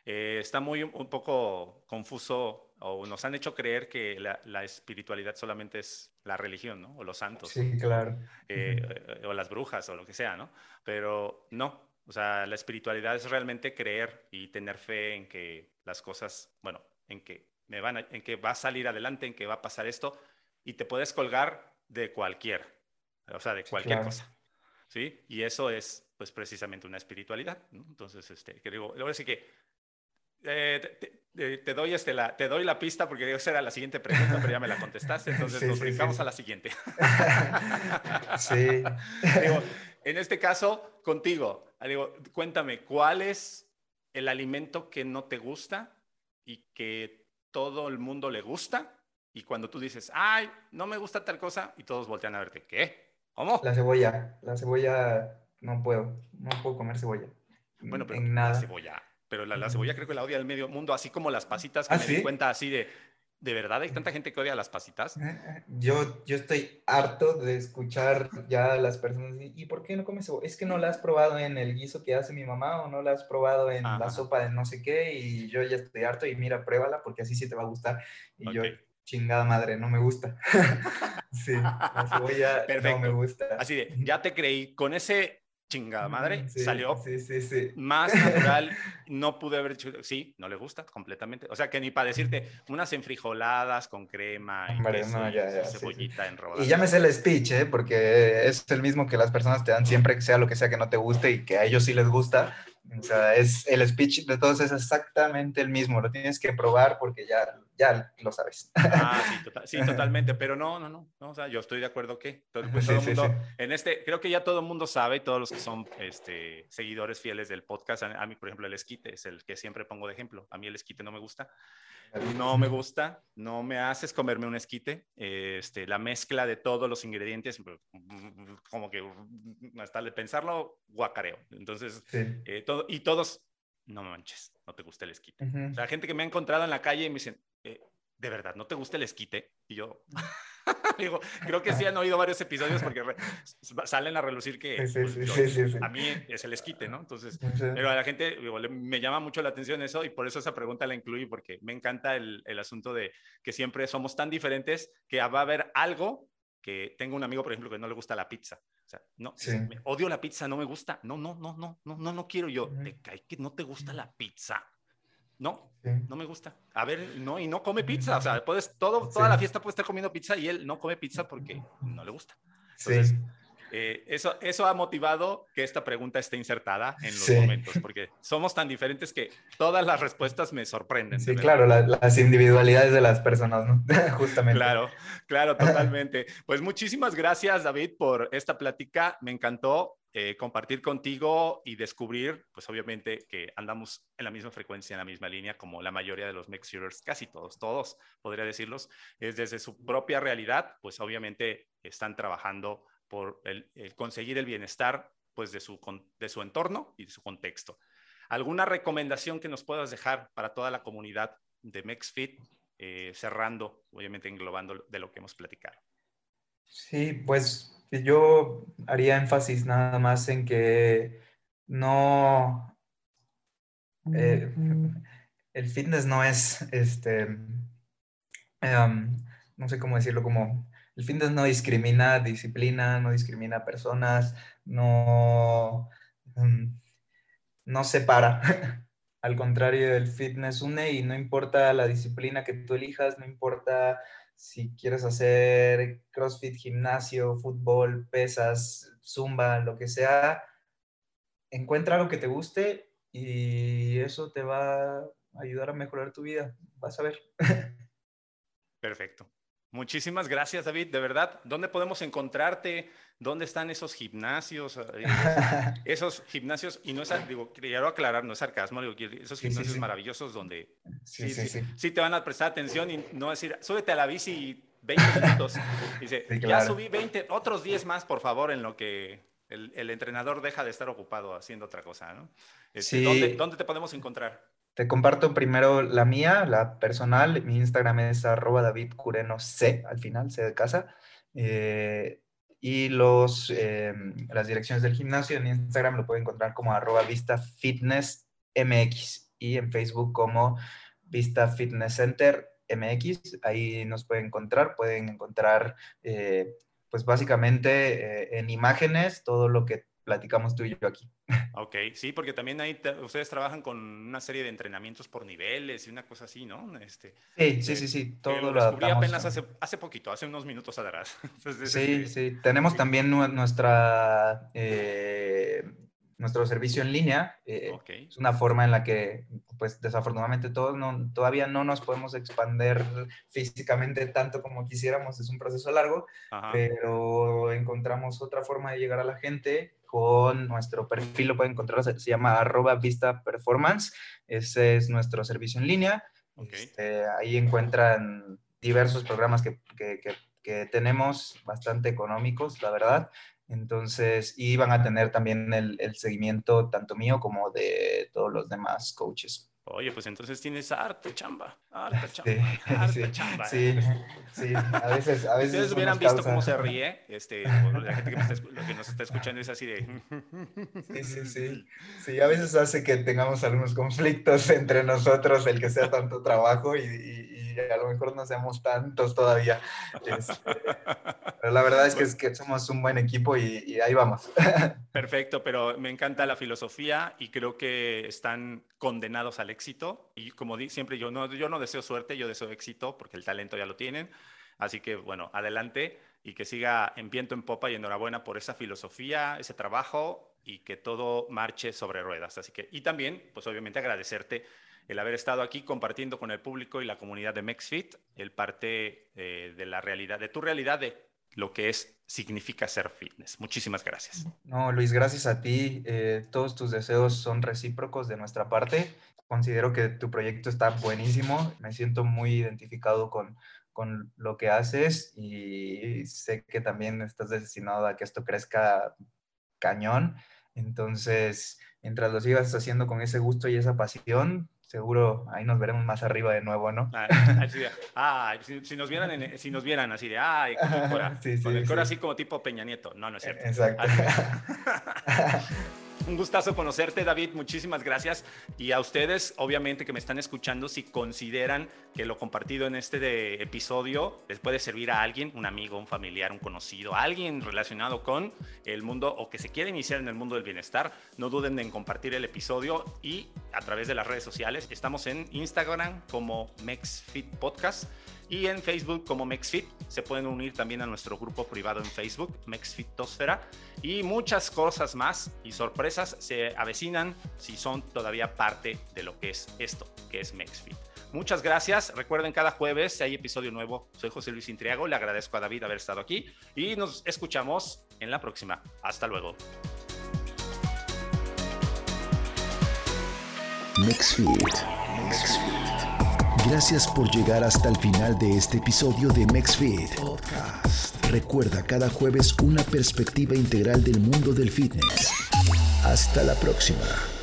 Eh, está muy un poco confuso o nos han hecho creer que la, espiritualidad solamente es la religión, ¿no? O los santos. Sí, claro. Eh, o las brujas o lo que sea, ¿no? Pero no, o sea, la espiritualidad es realmente creer y tener fe en que las cosas, bueno, en que me van en que va a salir adelante, en que va a pasar esto y te puedes colgar de cualquier, o sea, de cualquier cosa. ¿Sí? Y eso es pues precisamente una espiritualidad, ¿no? Entonces, este, que digo, ahora sí que eh, te, doy este, la, te doy la pista porque esa era la siguiente pregunta, pero ya me la contestaste, entonces nos brincamos a la siguiente. sí. Digo, en este caso, contigo, digo, cuéntame, ¿cuál es el alimento que no te gusta y que todo el mundo le gusta? Y cuando tú dices, ay, no me gusta tal cosa, y todos voltean a verte, ¿qué? ¿Cómo? La cebolla, la cebolla, no puedo, no puedo comer cebolla. Bueno, pero en nada. la cebolla, pero la, cebolla creo que la odia el medio mundo, así como las pasitas que ¿Ah, me di cuenta así de, ¿De verdad hay tanta gente que odia las pasitas? Eh, eh, yo, yo estoy harto de escuchar ya a las personas, ¿y por qué no comes cebolla? Es que no la has probado en el guiso que hace mi mamá o no la has probado en la sopa de no sé qué y yo ya estoy harto y mira, pruébala porque así sí te va a gustar. Y yo, chingada madre, no me gusta. sí, la cebolla no me gusta. Así de, ya te creí, con ese chingada madre, salió más natural, no pude haber hecho, sí, no le gusta completamente, o sea que ni para decirte unas enfrijoladas con crema y cebollita en Y ya me sé el speech, ¿eh? porque es el mismo que las personas te dan siempre que sea lo que sea que no te guste y que a ellos sí les gusta, o sea, es el speech de todos es exactamente el mismo, lo tienes que probar porque ya, ya lo sabes. Ah, sí, tota-, sí, totalmente, pero no, no, no, no, o sea, yo estoy de acuerdo que todo, pues, todo el mundo, en este, creo que ya todo el mundo sabe, todos los que son este, seguidores fieles del podcast, a, mí, por ejemplo, el esquite es el que siempre pongo de ejemplo, a mí el esquite no me gusta, no me gusta, no me haces comerme un esquite. Este, la mezcla de todos los ingredientes, pues, como que hasta de pensarlo, guacareo. Entonces, eh, todo, y todos, no manches, no te gusta el esquite. O sea, gente que me ha encontrado en la calle y me dicen, eh, ¿de verdad no te gusta el esquite? Y yo, Digo, creo que sí han oído varios episodios porque salen a relucir que pues, a mí es el esquite, ¿no? Entonces, pero a la gente me llama mucho la atención eso y por eso esa pregunta la incluí porque me encanta el, el asunto de que siempre somos tan diferentes que va a haber algo que tengo un amigo, por ejemplo, que no le gusta la pizza. O sea, no, odio la pizza, no me gusta. No, no, no, no, no, no, no quiero yo. ¿Te cae que no te gusta la pizza? No, no me gusta. A ver, no, y no come pizza. O sea, puedes, todo, toda la fiesta puede estar comiendo pizza y él no come pizza porque no le gusta. Entonces, eh, eso, eso ha motivado que esta pregunta esté insertada en los momentos, porque somos tan diferentes que todas las respuestas me sorprenden. Sí, claro, las individualidades de las personas, ¿no? Justamente. Claro, claro, totalmente. Pues muchísimas gracias, David, por esta plática. Me encantó. Eh, compartir contigo y descubrir, pues obviamente que andamos en la misma frecuencia, en la misma línea, como la mayoría de los shooters, casi todos, todos, podría decirlos, es desde su propia realidad, pues obviamente están trabajando por el, conseguir el bienestar, pues de su, de su entorno y de su contexto. ¿Alguna recomendación que nos puedas dejar para toda la comunidad de MexFit, eh, cerrando, obviamente englobando de lo que hemos platicado? Sí, pues yo haría énfasis nada más en que no, eh, el fitness no es, este, em, no sé cómo decirlo, como el fitness no discrimina disciplina, no discrimina personas, no, em, no separa. Al contrario, el fitness une y no importa la disciplina que tú elijas, no importa si quieres hacer CrossFit, gimnasio, fútbol, pesas, zumba, lo que sea, encuentra algo que te guste y eso te va a ayudar a mejorar tu vida. Vas a ver. Perfecto. Muchísimas gracias, David. De verdad, ¿dónde podemos encontrarte? ¿Dónde están esos gimnasios? Eh, esos gimnasios, y no es, digo, quiero aclarar, no es sarcasmo, digo, esos gimnasios maravillosos donde sí sí, te van a prestar atención y no decir, súbete a la bici y 20 minutos. Dice, ya subí 20, otros 10 más, por favor, en lo que el, entrenador deja de estar ocupado haciendo otra cosa, ¿no? Este, ¿dónde, ¿Dónde te podemos encontrar? Te comparto primero la mía, la personal. Mi Instagram es arroba David Cureno C, al final, C de casa. Eh, y los, em, las direcciones del gimnasio en Instagram lo pueden encontrar como arroba Vista Fitness MX y en Facebook como Vista Fitness Center MX. Ahí nos pueden encontrar, pueden encontrar eh, pues básicamente eh, en imágenes todo lo que platicamos tú y yo aquí. Ok, sí, porque también ahí ustedes trabajan con una serie de entrenamientos por niveles y una cosa así, ¿no? Este, sí, sí, sí, sí, todo lo, descubrí apenas hace, hace poquito, hace unos minutos atrás. sí, sí, tenemos también nuestra eh, nuestro servicio en línea. Eh, es una forma en la que, pues desafortunadamente todos no, todavía no nos podemos expander físicamente tanto como quisiéramos, es un proceso largo, pero encontramos otra forma de llegar a la gente con nuestro perfil, lo pueden encontrar, se, llama arroba vista performance, ese es nuestro servicio en línea. Este, ahí encuentran diversos programas que, que, que tenemos bastante económicos, la verdad. Entonces, y van a tener también el, seguimiento tanto mío como de todos los demás coaches. Oye, pues entonces tienes harta chamba, harta chamba, sí, chamba. Sí, sí, a veces, a veces. Ustedes hubieran visto cómo se ríe, este, la gente que, nos está escuchando es así de. Sí, sí, sí. Sí, a veces hace que tengamos algunos conflictos entre nosotros, el que sea tanto trabajo y a lo mejor no seamos tantos todavía. Este, pero la verdad es que, es que somos un buen equipo y, ahí vamos. Perfecto, pero me encanta la filosofía y creo que están condenados al éxito. Y como siempre, yo no, yo no deseo suerte, yo deseo éxito porque el talento ya lo tienen. Así que, bueno, adelante y que siga en viento en popa y enhorabuena por esa filosofía, ese trabajo y que todo marche sobre ruedas. Así que, y también, pues obviamente agradecerte el haber estado aquí compartiendo con el público y la comunidad de MexFit el parte eh, de la realidad, de tu realidad de lo que es, significa ser fitness. Muchísimas gracias. No, Luis, gracias a ti. Eh, todos tus deseos son recíprocos de nuestra parte. Considero que tu proyecto está buenísimo. Me siento muy identificado con, con lo que haces y sé que también estás destinado a que esto crezca cañón. Entonces, mientras lo sigas haciendo con ese gusto y esa pasión, seguro ahí nos veremos más arriba de nuevo, ¿no? Ah, si, nos vieran si nos vieran así de, ay, con el Cora, con el Cora así como tipo Peña Nieto. No, no es cierto. Exacto. Un gustazo conocerte, David. Muchísimas gracias. Y a ustedes, obviamente, que me están escuchando, si consideran que lo compartido en este episodio les puede servir a alguien, un amigo, un familiar, un conocido, alguien relacionado con el mundo o que se quiere iniciar en el mundo del bienestar, no duden en compartir el episodio y a través de las redes sociales. Estamos en Instagram como MexFit Podcast y en Facebook como MexFit. Se pueden unir también a nuestro grupo privado en Facebook, MexFitosfera. Y muchas cosas más y sorpresas se avecinan si son todavía parte de lo que es esto, que es MexFit. Muchas gracias. Recuerden, cada jueves hay episodio nuevo. Soy José Luis Intriago. Le agradezco a David haber estado aquí y nos escuchamos en la próxima. Hasta luego. Gracias por llegar hasta el final de este episodio de MexFit Podcast. Recuerda cada jueves una perspectiva integral del mundo del fitness. Hasta la próxima.